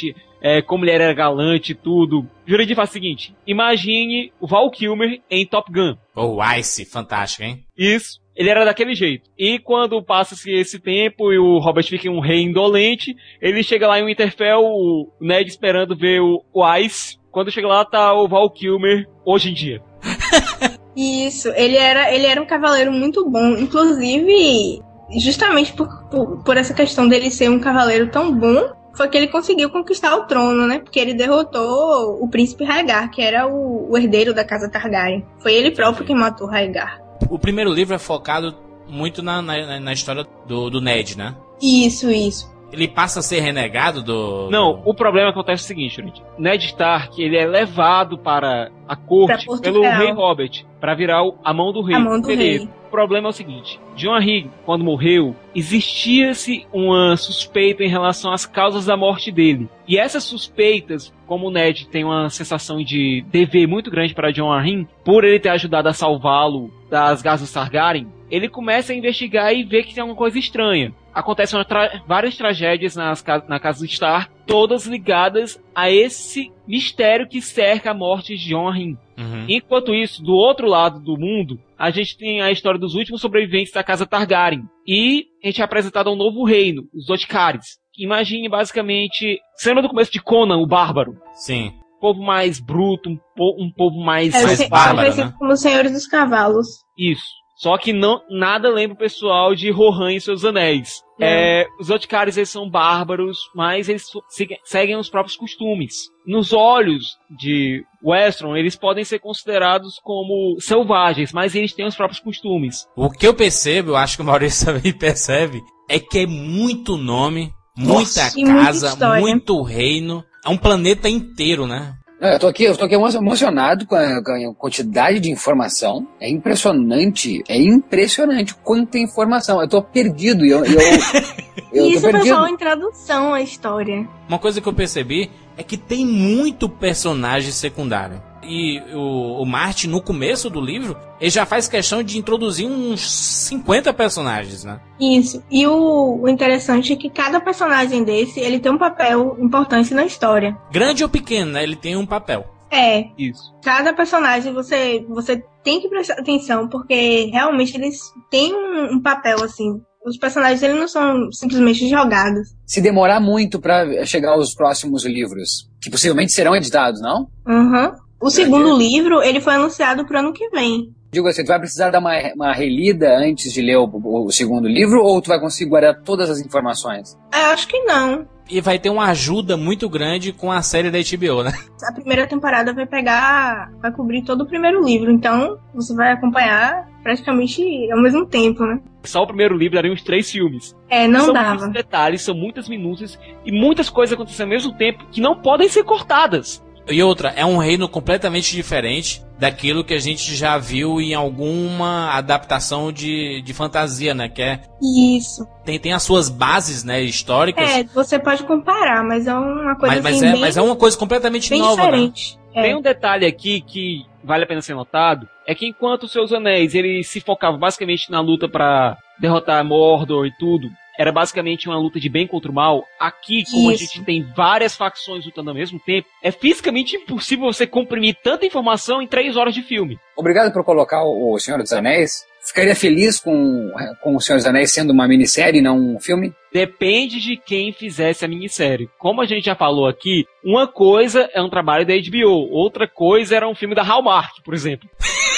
é, como ele era galante e tudo. Jurandir faz o seguinte: imagine o Val Kilmer em Top Gun. Oh, Ice, fantástico, hein? Isso. ele era daquele jeito. E quando passa-se esse tempo e o Robert fica um rei indolente, ele chega lá em Winterfell, o Ned esperando ver o, o Ice. Quando chega lá, tá o Val Kilmer hoje em dia. Isso, ele era, ele era um cavaleiro muito bom. Inclusive, justamente por, por, por essa questão dele ser um cavaleiro tão bom, foi que ele conseguiu conquistar o trono, né? Porque ele derrotou o príncipe Rhaegar, que era o, o herdeiro da casa Targaryen. Foi ele próprio que matou Rhaegar. O primeiro livro é focado muito na, na, na história do, do Ned, né? Isso, isso. Ele passa a ser renegado do. Não, o problema acontece o seguinte, gente. Ned Stark, ele é levado para a corte pelo rei Robert, para virar a mão do rei. A mão do Beleza. rei. O problema é o seguinte, John Henry, quando morreu, existia-se uma suspeita em relação às causas da morte dele. E essas suspeitas, como o Ned tem uma sensação de dever muito grande para John Arryn, por ele ter ajudado a salvá-lo das garras Targaryen, ele começa a investigar e vê que tem alguma coisa estranha. Acontecem tra- várias tragédias nas ca- na casa do Stark, todas ligadas a esse mistério que cerca a morte de John Arryn. Uhum. Enquanto isso, do outro lado do mundo, a gente tem a história dos últimos sobreviventes da casa Targaryen. E a gente é apresentado a um novo reino, os Dotikaris. Imagine basicamente, você lembra do começo de Conan, o Bárbaro? Sim. Um povo mais bruto, um, po- um povo mais... É, Mais bárbaro, né? como os Senhores dos Cavalos. Isso. Só que não, nada lembra o pessoal de Rohan e seus anéis. É, os Otikaris, eles são bárbaros, mas eles seguem- seguem os próprios costumes. Nos olhos de Westron, eles podem ser considerados como selvagens, mas eles têm os próprios costumes. O que eu percebo, eu acho que o Maurício também percebe, é que é muito nome, muita muita casa, história. muito reino. É um planeta inteiro, né? Não, eu tô aqui, eu tô aqui emo- emocionado com a, com a quantidade de informação. É impressionante, é impressionante quanta informação. Eu tô perdido e eu, eu, eu tô isso foi perdido. só uma introdução à história. Uma coisa que eu percebi é que tem muito personagem secundário. E o, o Martin, no começo do livro, ele já faz questão de introduzir uns 50 personagens, né? Isso. E o, o interessante é que cada personagem desse, ele tem um papel importante na história. Grande ou pequeno, né? Ele tem um papel. É, Isso. cada personagem você, você tem que prestar atenção, porque realmente eles têm um, um papel, assim. Os personagens, eles não são simplesmente jogados. Se demorar muito pra chegar aos próximos livros, que possivelmente serão editados, não? Uhum. O segundo livro, ele foi anunciado pro ano que vem. Digo assim, tu vai precisar dar uma, uma relida antes de ler o, o segundo livro ou tu vai conseguir guardar todas as informações? Eu acho que não. E vai ter uma ajuda muito grande com a série da HBO, né? A primeira temporada vai pegar, vai cobrir todo o primeiro livro, então você vai acompanhar praticamente ao mesmo tempo, né? Só o primeiro livro daria uns três filmes. É, não são dava. muitos detalhes, são muitas minúcias e muitas coisas acontecendo ao mesmo tempo que não podem ser cortadas. E outra, é um reino completamente diferente daquilo que a gente já viu em alguma adaptação de, de fantasia, né? Que é, Isso. tem, tem as suas bases, né, históricas, É, você pode comparar, mas é uma coisa mas, mas, assim, é, bem, mas é uma coisa completamente bem nova, né? diferente. É. Tem um detalhe aqui que vale a pena ser notado, é que enquanto os seus anéis ele se focava basicamente na luta pra derrotar Mordor e tudo, era basicamente uma luta de bem contra o mal. Aqui, como a Isso. gente tem várias facções lutando ao mesmo tempo, é fisicamente impossível você comprimir tanta informação em três horas de filme. Obrigado por colocar o Senhor dos Anéis. Ficaria feliz com, com o Senhor dos Anéis sendo uma minissérie e não um filme? Depende de quem fizesse a minissérie. Como a gente já falou aqui, uma coisa é um trabalho da HBO, outra coisa era um filme da Hallmark, por exemplo.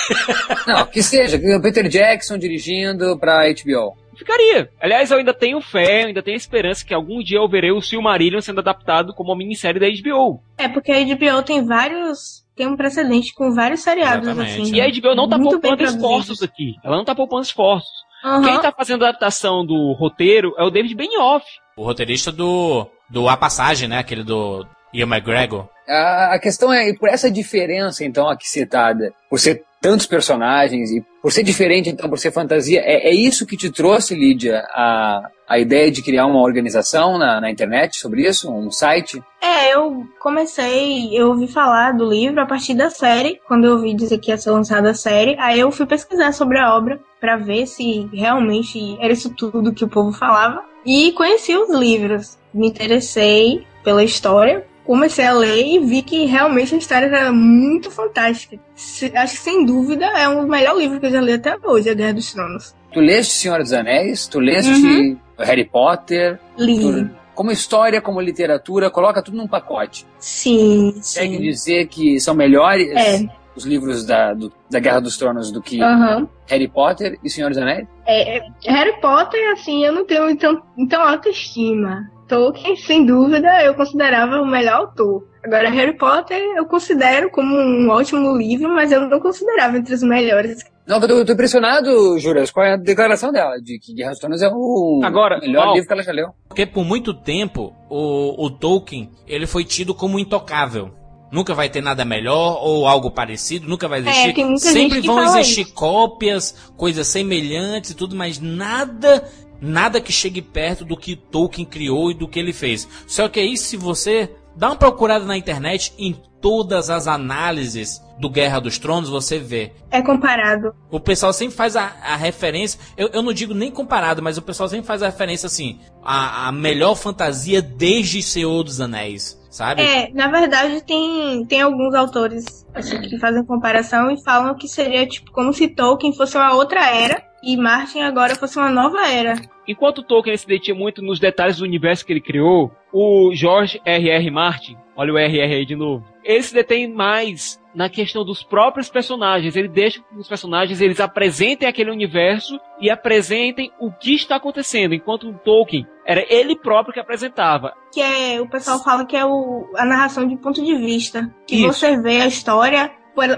Não, que seja, Peter Jackson dirigindo pra HBO. Ficaria. Aliás, eu ainda tenho fé, eu ainda tenho esperança que algum dia eu verei o Silmarillion sendo adaptado como uma minissérie da HBO. É, porque a HBO tem vários. Tem um precedente com vários seriados, Exatamente, assim. E a HBO não tá poupando esforços aqui. Ela não tá poupando esforços. Aham. Quem tá fazendo a adaptação do roteiro é o David Benioff. O roteirista do, do A Passagem, né? Aquele do Ian McGregor. A, a questão é, e por essa diferença, então, aqui citada, por ser tantos personagens e por ser diferente, então, por ser fantasia, é, é isso que te trouxe, Lídia, a, a ideia de criar uma organização na, na internet sobre isso, um site? É, eu comecei, eu ouvi falar do livro a partir da série, quando eu ouvi dizer que ia ser lançada a série, aí eu fui pesquisar sobre a obra pra ver se realmente era isso tudo que o povo falava e conheci os livros. Me interessei pela história, comecei a ler e vi que realmente a história era muito fantástica. Se- acho que sem dúvida é o melhor livro que eu já li até hoje, A Guerra dos Tronos. Tu leste Senhor dos Anéis, tu leste Uhum. Harry Potter, Li. tu, como história, como literatura, coloca tudo num pacote. Sim, Consegue sim. dizer que são melhores É. os livros da, do- da Guerra dos Tronos do que Aham. Harry Potter e Senhor dos Anéis? É, é, Harry Potter, assim, eu não tenho tão, tão alta estima. Tolkien, sem dúvida, eu considerava o melhor autor. Agora, Harry Potter eu considero como um ótimo livro, mas eu não considerava entre os melhores. Não, eu tô, tô impressionado, Juras, com a declaração dela, de que Guerra dos Tronos é o Agora, melhor livro que ela já leu. Porque por muito tempo o, o Tolkien ele foi tido como intocável. Nunca vai ter nada melhor ou algo parecido, nunca vai existir. É, tem muita Sempre gente que vão fala existir cópias, coisas semelhantes e tudo, mas nada, nada que chegue perto do que Tolkien criou e do que ele fez. Só que aí se você dá uma procurada na internet em todas as análises do Guerra dos Tronos, você vê É comparado. o pessoal sempre faz a, a referência. Eu, eu não digo nem comparado, mas o pessoal sempre faz a referência assim: a, a melhor fantasia desde Senhor dos Anéis, sabe? É, na verdade, tem, tem alguns autores assim, que fazem comparação e falam que seria tipo como se Tolkien fosse uma outra era e Martin agora fosse uma nova era. Enquanto Tolkien se detinha muito nos detalhes do universo que ele criou, o George R.R. Martin, olha o R.R. aí de novo, ele se detém mais na questão dos próprios personagens. Ele deixa que os personagens eles apresentem aquele universo e apresentem o que está acontecendo, enquanto o Tolkien era ele próprio que apresentava. Que é, o pessoal fala que é o, a narração de ponto de vista. Que Isso. você vê a história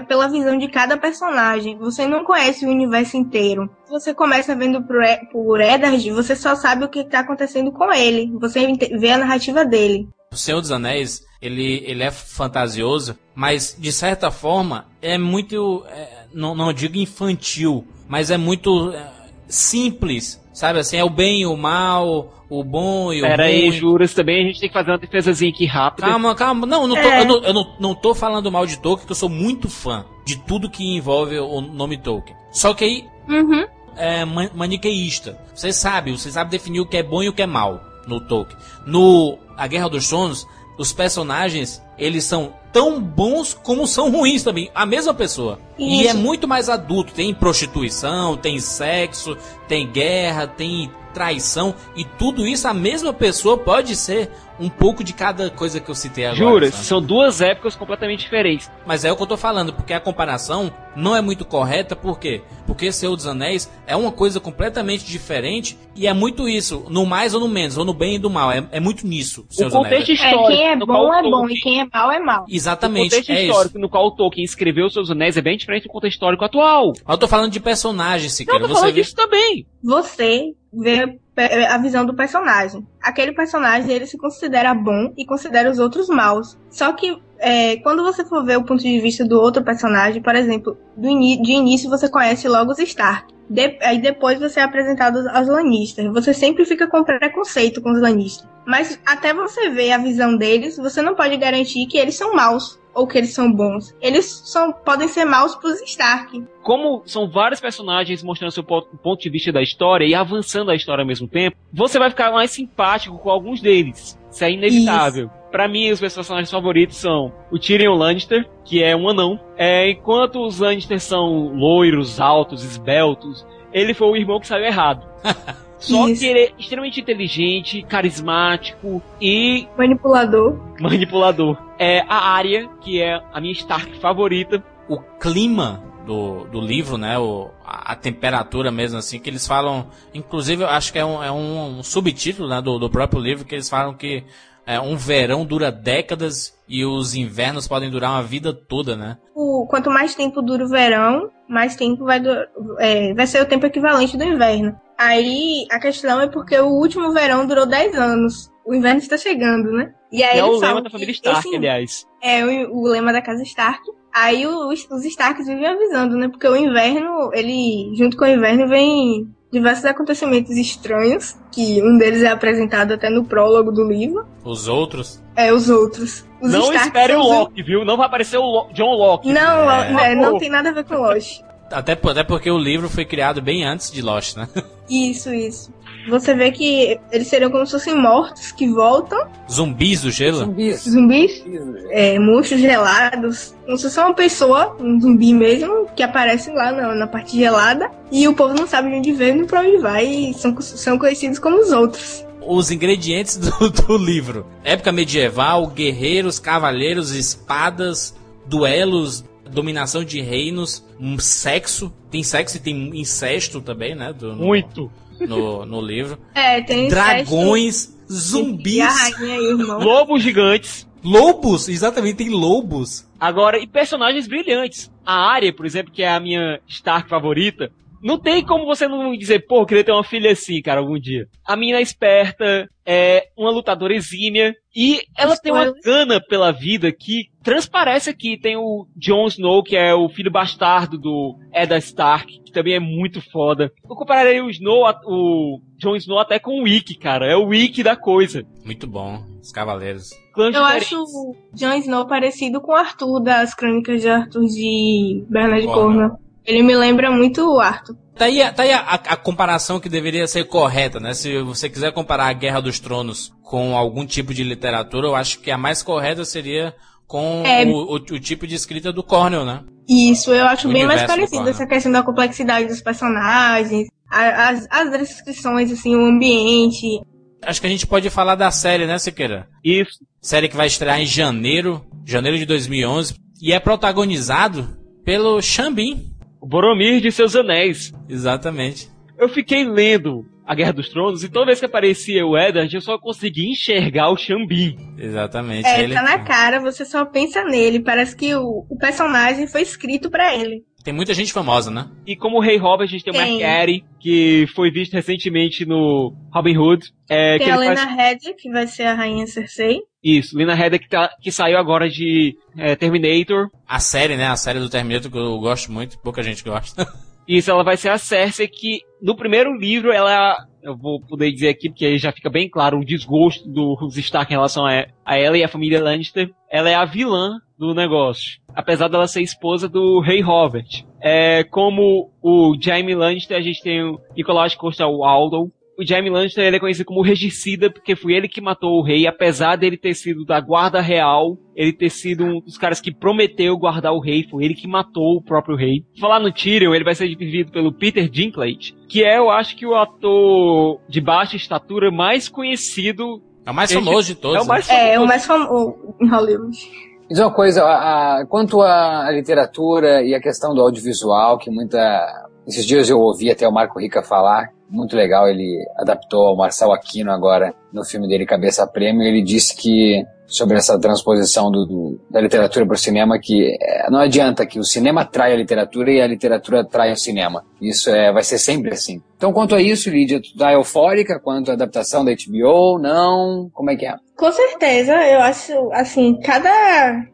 pela, visão de cada personagem. Você não conhece o universo inteiro. Você começa vendo por, por Eddard, você só sabe o que está acontecendo com ele. Você vê a narrativa dele. O Senhor dos Anéis, ele, ele é fantasioso, mas de certa forma é muito. é, não, não digo infantil, mas é muito é, simples, sabe? Assim, é o bem e o mal, o bom e o Pera aí, ruim. juras, também a gente tem que fazer uma defesazinha aqui rápida. Calma, calma. Não, eu não tô, É. eu não, eu não, não tô falando mal de Tolkien, que eu sou muito fã de tudo que envolve o nome Tolkien. Só que aí Uhum. é ma- maniqueísta. Você sabe, você sabe definir o que é bom e o que é mal no Tolkien. No A Guerra dos Tronos, os personagens, eles são tão bons como são ruins também. A mesma pessoa. E Isso. é muito mais adulto. Tem prostituição, tem sexo, tem guerra, tem traição. E tudo isso a mesma pessoa pode ser um pouco de cada coisa que eu citei agora. Juras, sabe? são duas épocas completamente diferentes. Mas é o que eu tô falando, porque a comparação não é muito correta, por quê? Porque Senhor dos Anéis é uma coisa completamente diferente e é muito isso, no mais ou no menos, ou no bem e do mal, é, é muito nisso. Senhor O dos Anéis. contexto É, histórico. quem é bom é o bom e quem é mal é mal. O Exatamente, contexto é histórico isso. no qual o Tolkien escreveu os seus anéis é bem diferente do contexto histórico atual. Eu tô falando de personagens, Não, Siqueira. eu tô Você falando disso também. você vê pe- a visão do personagem. Aquele personagem ele se considera bom e considera os outros maus. Só que é, quando você for ver o ponto de vista do outro personagem, por exemplo, de início você conhece logo os Stark. De- aí depois você é apresentado aos Lannister. Você sempre fica com preconceito com os Lannister. Mas até você ver a visão deles, você não pode garantir que eles são maus ou que eles são bons. Eles são, podem ser maus pros Stark. Como são vários personagens mostrando seu po- ponto de vista da história e avançando a história ao mesmo tempo, você vai ficar mais simpático com alguns deles. Isso é inevitável. Pra mim, os meus personagens favoritos são o Tyrion Lannister, que é um anão. É, enquanto os Lannister são loiros, altos, esbeltos, ele foi o irmão que saiu errado. Só Isso. que ele é extremamente inteligente, carismático e Manipulador. manipulador. É a Arya, que é a minha Stark favorita. o clima do, do livro, né? O, a, a temperatura mesmo, assim, que eles falam. Inclusive, eu acho que é um, é um, um subtítulo né, do, do próprio livro que eles falam que é, um verão dura décadas e os invernos podem durar uma vida toda, né? o- quanto mais tempo dura o verão, mais tempo vai, du- é, vai ser o tempo equivalente do inverno. Aí a questão é porque o último verão durou 10 anos. O inverno está chegando, né? E aí é o lema da família Stark, esse- aliás. É o, o lema da casa Stark. Aí os, os Starks vivem avisando, né? Porque o inverno, ele, junto com o inverno, vem diversos acontecimentos estranhos, que um deles é apresentado até no prólogo do livro. Os outros. É, os outros. Os não Starks espere o Loki, viu? Não vai aparecer o Lo- John Locke. Não, É. né, não Pô. tem nada a ver com Lost. Até, até porque o livro foi criado bem antes de Lost, né? Isso, isso. Você vê que eles seriam como se fossem mortos que voltam, Zumbis do gelo. Zumbis. zumbis, é, murchos gelados, como se fosse uma pessoa, um zumbi mesmo, que aparecem lá na, na parte gelada e o povo não sabe de onde vem nem pra onde vai e são, são conhecidos como os outros. Os ingredientes do, do livro: época medieval, guerreiros, cavaleiros, espadas, duelos, dominação de reinos, um sexo. Tem sexo e tem incesto também, né? do- no- Muito. No, no livro. É, tem Dragões, a zumbis, rainha e. Lobos gigantes. lobos. Exatamente, tem lobos. Agora, e personagens brilhantes. A Arya, por exemplo, que é a minha Stark favorita, não tem como você não dizer, pô, eu queria ter uma filha assim, cara, algum dia. A menina é esperta, é uma lutadora exímia, e ela tem uma Spoiler. gana pela vida que transparece aqui. Tem o Jon Snow, que é o filho bastardo do Edda Stark, que também é muito foda. Eu compararia o Snow, o Jon Snow até com o Wick, cara. É o Wick da coisa. Muito bom, os cavaleiros. Clãs Eu diferentes. acho o Jon Snow parecido com o Arthur das Crônicas de Arthur de Bernard Cornwell. Ele me lembra muito o Arthur. Tá aí, a- tá aí a, a- a comparação que deveria ser correta, né? Se você quiser comparar a Guerra dos Tronos com algum tipo de literatura, eu acho que a mais correta seria com É. o, o- o tipo de escrita do Cornell, né? Isso, eu acho O bem mais parecido. Essa questão da complexidade dos personagens, a- as, as descrições, assim, o ambiente. Acho que a gente pode falar da série, né, Siqueira? Isso. Série que vai estrear em janeiro, janeiro de 2011, e é protagonizado pelo Xambin. O Boromir de seus anéis. Exatamente. Eu fiquei lendo A Guerra dos Tronos e toda vez que aparecia o Eddard, eu só conseguia enxergar o Xambin. Exatamente. É, ele tá na cara, você só pensa nele. Parece que o, o personagem foi escrito pra ele. Tem muita gente famosa, né? E como o Rei Robert, a gente tem o Tem. McCary, que foi visto recentemente no Robin Hood. É, Tem que a ele Lena faz... Headey, que vai ser a rainha Cersei. Isso, Lena Headey que, tá- que saiu agora de é, Terminator. A série, né? A série do Terminator que eu gosto muito, pouca gente gosta. Isso, ela vai ser a Cersei que no primeiro livro ela, eu vou poder dizer aqui porque aí já fica bem claro o desgosto dos Stark em relação a, ela e a família Lannister. Ela é a vilã do negócio, apesar dela ser esposa do Rei Robert. É, como o Jaime Lannister, a gente tem o Nicolás Costa Waldo. O Jaime Lannister ele é conhecido como regicida porque foi ele que matou o rei, apesar dele ter sido da guarda real, ele ter sido um dos caras que prometeu guardar o rei, foi ele que matou o próprio rei. Falar no Tyrion, ele vai ser vivido pelo Peter Dinklage, que é, eu acho que o ator de baixa estatura mais conhecido. É o mais Gente, famoso de todos. é o mais É, o famoso. mais famoso em Hollywood. Diz uma coisa, a- a- quanto à literatura e a questão do audiovisual, que muita. Esses dias eu ouvi até o Marco Rica falar, muito legal, ele adaptou ao Marcel Aquino agora no filme dele Cabeça Prêmio, ele disse que sobre essa transposição do, do- da literatura para o cinema, que é, não adianta que o cinema trai a literatura e a literatura trai o cinema. Isso é, vai ser sempre assim. Então, quanto a isso, Lídia, tu tá eufórica quanto à adaptação da HBO? Não? Como é que é? Com certeza, eu acho, assim, cada,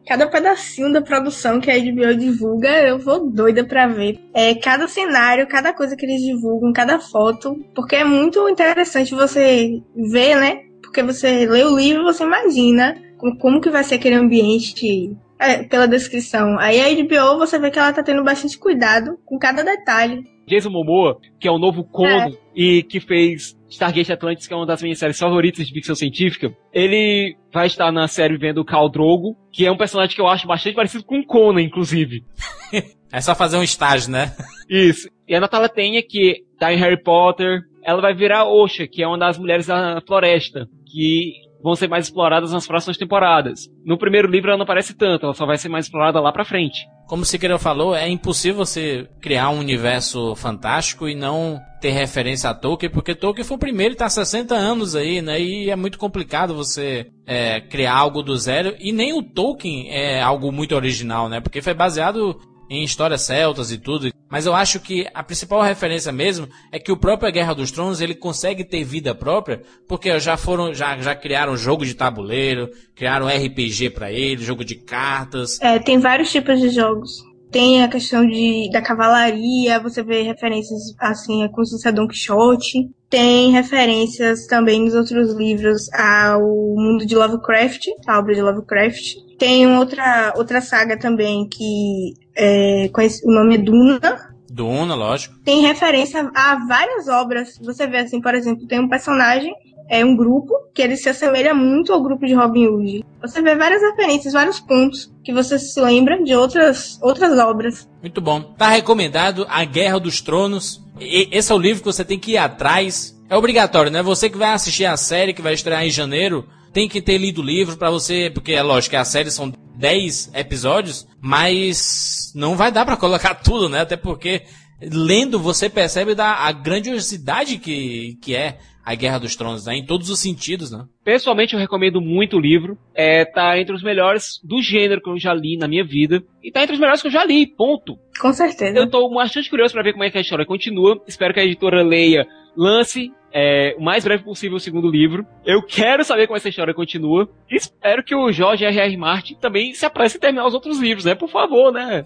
cada pedacinho da produção que a HBO divulga, eu vou doida pra ver. É, cada cenário, cada coisa que eles divulgam, cada foto, porque é muito interessante você ver, né? Porque você lê o livro, você imagina como, que vai ser aquele ambiente é, pela descrição. Aí a HBO, você vê que ela tá tendo bastante cuidado com cada detalhe. Jason Momoa, que é o novo Conan e que fez Stargate Atlantis, que é uma das minhas séries favoritas de ficção científica, ele vai estar na série vendo o Khal Drogo, que é um personagem que eu acho bastante parecido com o Conan, inclusive. É só fazer um estágio, né? Isso. E a Natalia Tenha, que tá em Harry Potter, ela vai virar Osha, que é uma das mulheres da floresta, que vão ser mais exploradas nas próximas temporadas. No primeiro livro ela não aparece tanto, ela só vai ser mais explorada lá pra frente. Como o Siqueira falou, é impossível você criar um universo fantástico e não ter referência a Tolkien, porque Tolkien foi o primeiro e tá há 60 anos aí, né? E é muito complicado você é, criar algo do zero. E nem o Tolkien é algo muito original, né? Porque foi baseado em histórias celtas e tudo. Mas eu acho que a principal referência mesmo é que o próprio Guerra dos Tronos ele consegue ter vida própria, porque já foram, já, já criaram jogo de tabuleiro, criaram RPG pra ele, jogo de cartas. É, tem vários tipos de jogos. Tem a questão de, da cavalaria, você vê referências assim a construção Don Quixote. Tem referências também nos outros livros ao mundo de Lovecraft, a obra de Lovecraft. Tem outra, outra saga também que é, o nome é Duna. Duna, lógico. Tem referência a várias obras. Você vê assim, por exemplo, tem um personagem é um grupo que ele se assemelha muito ao grupo de Robin Hood. Você vê várias referências, vários pontos que você se lembra de outras, outras obras. Muito bom. Tá recomendado A Guerra dos Tronos. E- esse é o livro que você tem que ir atrás. É obrigatório, né? Você que vai assistir a série que vai estrear em janeiro, tem que ter lido o livro pra você, porque é lógico que a série são 10 episódios, mas não vai dar pra colocar tudo, né? Até porque lendo você percebe da a grandiosidade que, que é a Guerra dos Tronos, né? Em todos os sentidos, né? Pessoalmente, eu recomendo muito o livro. É, tá entre os melhores do gênero que eu já li na minha vida. E tá entre os melhores que eu já li, ponto. Com certeza. Eu tô bastante curioso pra ver como é que a história continua. Espero que a editora leia, lance é, o mais breve possível o segundo livro. Eu quero saber como essa história continua. E espero que o Jorge R.R. Martin também se apresse em terminar os outros livros, né? Por favor, né?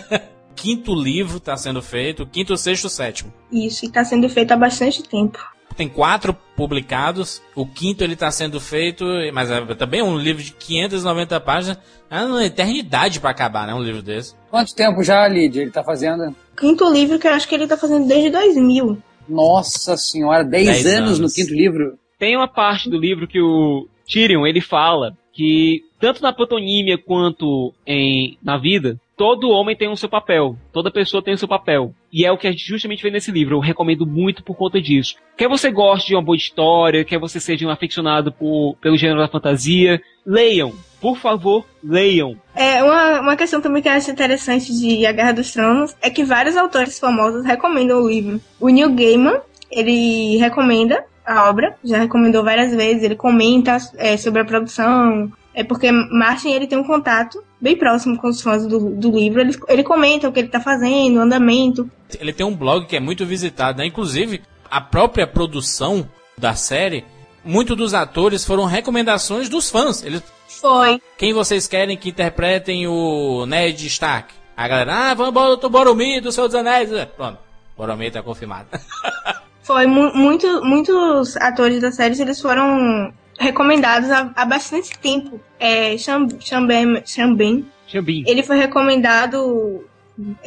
Quinto livro tá sendo feito, quinto, sexto, sétimo. Isso, e tá sendo feito há bastante tempo. Tem quatro publicados. O quinto ele tá sendo feito, mas é também um livro de 590 páginas. É uma eternidade pra acabar, né? Um livro desse. Quanto tempo já, Lídia, ele tá fazendo? Quinto livro que eu acho que ele tá fazendo desde 2000. Nossa senhora, 10 Dez anos, no anos. quinto livro? Tem uma parte do livro que o Tyrion, ele fala que tanto na patonímia quanto em, na vida, todo homem tem o seu papel. Toda pessoa tem o seu papel. E é o que a gente justamente vê nesse livro. Eu recomendo muito por conta disso. Quer você goste de uma boa história, quer você seja um aficionado por, pelo gênero da fantasia, leiam. Por favor, leiam. É, uma, uma questão também que eu acho interessante de A Guerra dos Tronos é que vários autores famosos recomendam o livro. O Neil Gaiman, ele recomenda a obra, já recomendou várias vezes, ele comenta é, sobre a produção, é porque Martin ele tem um contato bem próximo com os fãs do, do livro, ele, ele comenta o que ele tá fazendo, o andamento. Ele tem um blog que é muito visitado, né? Inclusive, a própria produção da série, muitos dos atores foram recomendações dos fãs. Eles, Foi. quem vocês querem que interpretem o Ned Stark? A galera, ah, vamos embora o Boromir do Senhor dos Anéis. Pronto, Boromir tá confirmado. Foi mu muito, muitos atores da série eles foram recomendados há, há bastante tempo. É, Sean Ben, Xambim. ele foi recomendado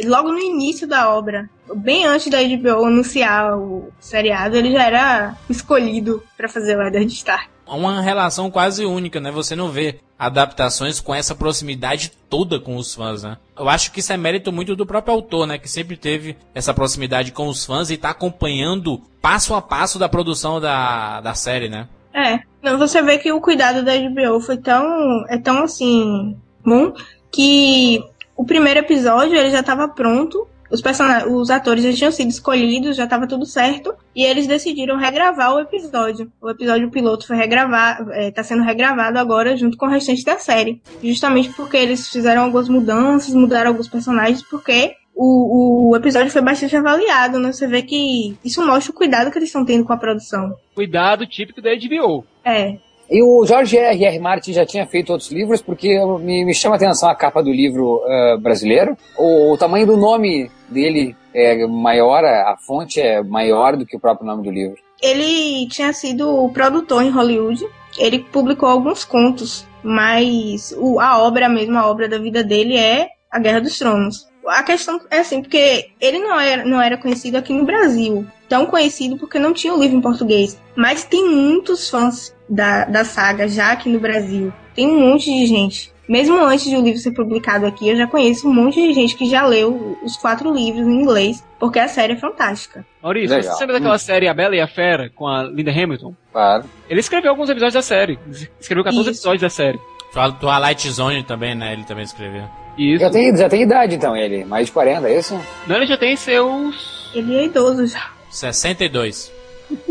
logo no início da obra, bem antes da HBO anunciar o seriado, ele já era escolhido pra fazer o Eddard Stark. Uma relação quase única, né? Você não vê adaptações com essa proximidade toda com os fãs, né? Eu acho que isso é mérito muito do próprio autor, né? Que sempre teve essa proximidade com os fãs e tá acompanhando passo a passo da produção da, da série, né? É, não, você vê que o cuidado da HBO foi tão, é tão assim, bom, que o primeiro episódio ele já estava pronto, os, persona- os atores já tinham sido escolhidos, já estava tudo certo, e eles decidiram regravar o episódio. O episódio piloto foi regravado, está sendo regravado agora junto com o restante da série, justamente porque eles fizeram algumas mudanças, mudaram alguns personagens, porque o, o episódio foi bastante avaliado, né? Você vê que isso mostra o cuidado que eles estão tendo com a produção. Cuidado típico da HBO. É, E o Jorge R. R. Martin já tinha feito outros livros, porque me, me chama a atenção a capa do livro ah, brasileiro. O, o tamanho do nome dele é maior, a, fonte é maior do que o próprio nome do livro. ele tinha sido produtor em Hollywood. Ele publicou alguns contos, mas o- a obra a obra da vida dele é A Guerra dos Tronos. A questão é assim, porque ele não era, não era conhecido aqui no Brasil. Tão conhecido porque não tinha o livro em português. Mas tem muitos fãs da, da saga já aqui no Brasil. Tem um monte de gente. Mesmo antes de o livro ser publicado aqui, eu já conheço um monte de gente que já leu os quatro livros em inglês, porque a série é fantástica. Maurício, Legal. você lembra daquela série A Bela e a Fera com a Linda Hamilton? Claro. Ele escreveu alguns episódios da série. Escreveu 14 Isso. episódios da série. Twilight Zone também, né? Ele também escreveu. Isso. Já tem, já tem idade então ele, mais de 40, é isso? Não, ele já tem seus. Ele é idoso já. 62.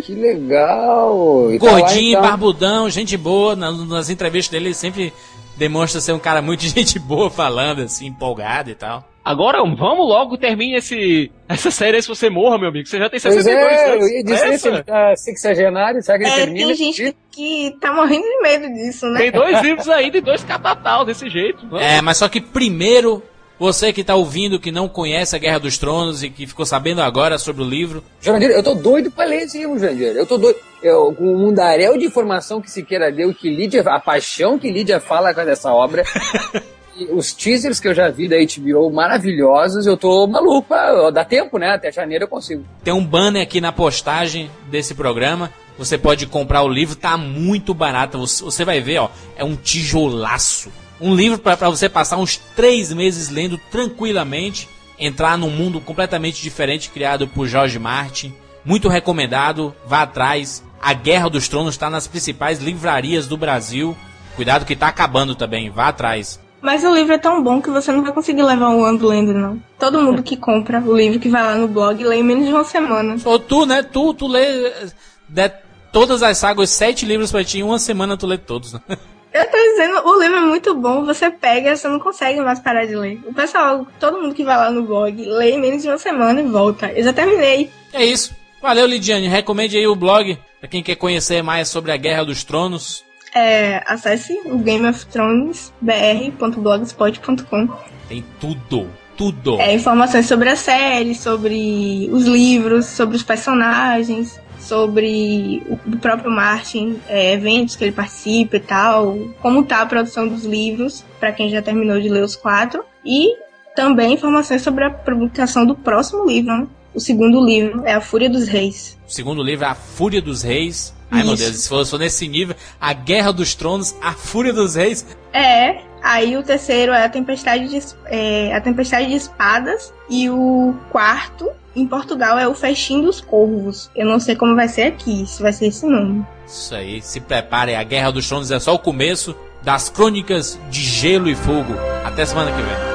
Que legal! E tá lá, Gordinho, então. barbudão, gente boa. na- Nas entrevistas dele, ele sempre demonstra ser um cara muito de gente boa falando, assim, empolgado e tal. Agora, vamos logo, termine esse, essa série aí se você morra, meu amigo. Você já tem Pois 62 é, anos. eu ia dizer se ele Essa? tá sexagenário, será que ele É, termina? tem gente que, que tá morrendo de medo disso, né? Tem dois livros ainda e dois catatal desse jeito. Vamos. É, mas só que primeiro, você que tá ouvindo, que não conhece a Guerra dos Tronos e que ficou sabendo agora sobre o livro, Jurandir, eu tô doido pra ler esse livro, Jurandir. Eu tô doido. Eu, com o mundaréu de informação que Siqueira deu, que Lídia, a paixão que Lídia fala com essa obra, os teasers que eu já vi da HBO maravilhosos, eu tô maluco. Dá tempo, né? Até janeiro eu consigo. tem um banner aqui na postagem desse programa. Você pode comprar o livro, tá muito barato. Você, você vai ver, ó, é um tijolaço. Um livro para você passar uns três meses lendo tranquilamente, entrar num mundo completamente diferente criado por George Martin. Muito recomendado, vá atrás. A Guerra dos Tronos está nas principais livrarias do Brasil. Cuidado que tá acabando também, vá atrás. Mas o livro é tão bom que você não vai conseguir levar um ano lendo, não. Todo mundo que compra o livro que vai lá no blog lê em menos de uma semana. Ou tu, né? Tu, tu lê de, todas as sagas, sete livros pra ti, em uma semana tu lê todos, né? Eu tô dizendo, o livro é muito bom, você pega, você não consegue mais parar de ler. O pessoal, todo mundo que vai lá no blog, lê em menos de uma semana e volta. Eu já terminei. É isso. Valeu, Lidiane. Recomende aí o blog pra quem quer conhecer mais sobre a Guerra dos Tronos. É, acesse o Game of Thrones br.blogspot.com. Tem tudo, tudo. É, informações sobre a série, sobre os livros, sobre os personagens, sobre o próprio Martin, é, eventos que ele participa e tal, como tá a produção dos livros, para quem já terminou de ler os quatro, e também informações sobre a publicação do próximo livro, né? O segundo livro é A Fúria dos Reis. O segundo livro é A Fúria dos Reis. Ai, meu Deus, se for, se for nesse nível, A Guerra dos Tronos, A Fúria dos Reis. É, aí o terceiro é a Tempestade de, é, a Tempestade de Espadas e o quarto em Portugal é o Festim dos Corvos. Eu não sei como vai ser aqui, se vai ser esse nome. Isso aí, se preparem. A Guerra dos Tronos é só o começo das crônicas de Gelo e Fogo. Até semana que vem.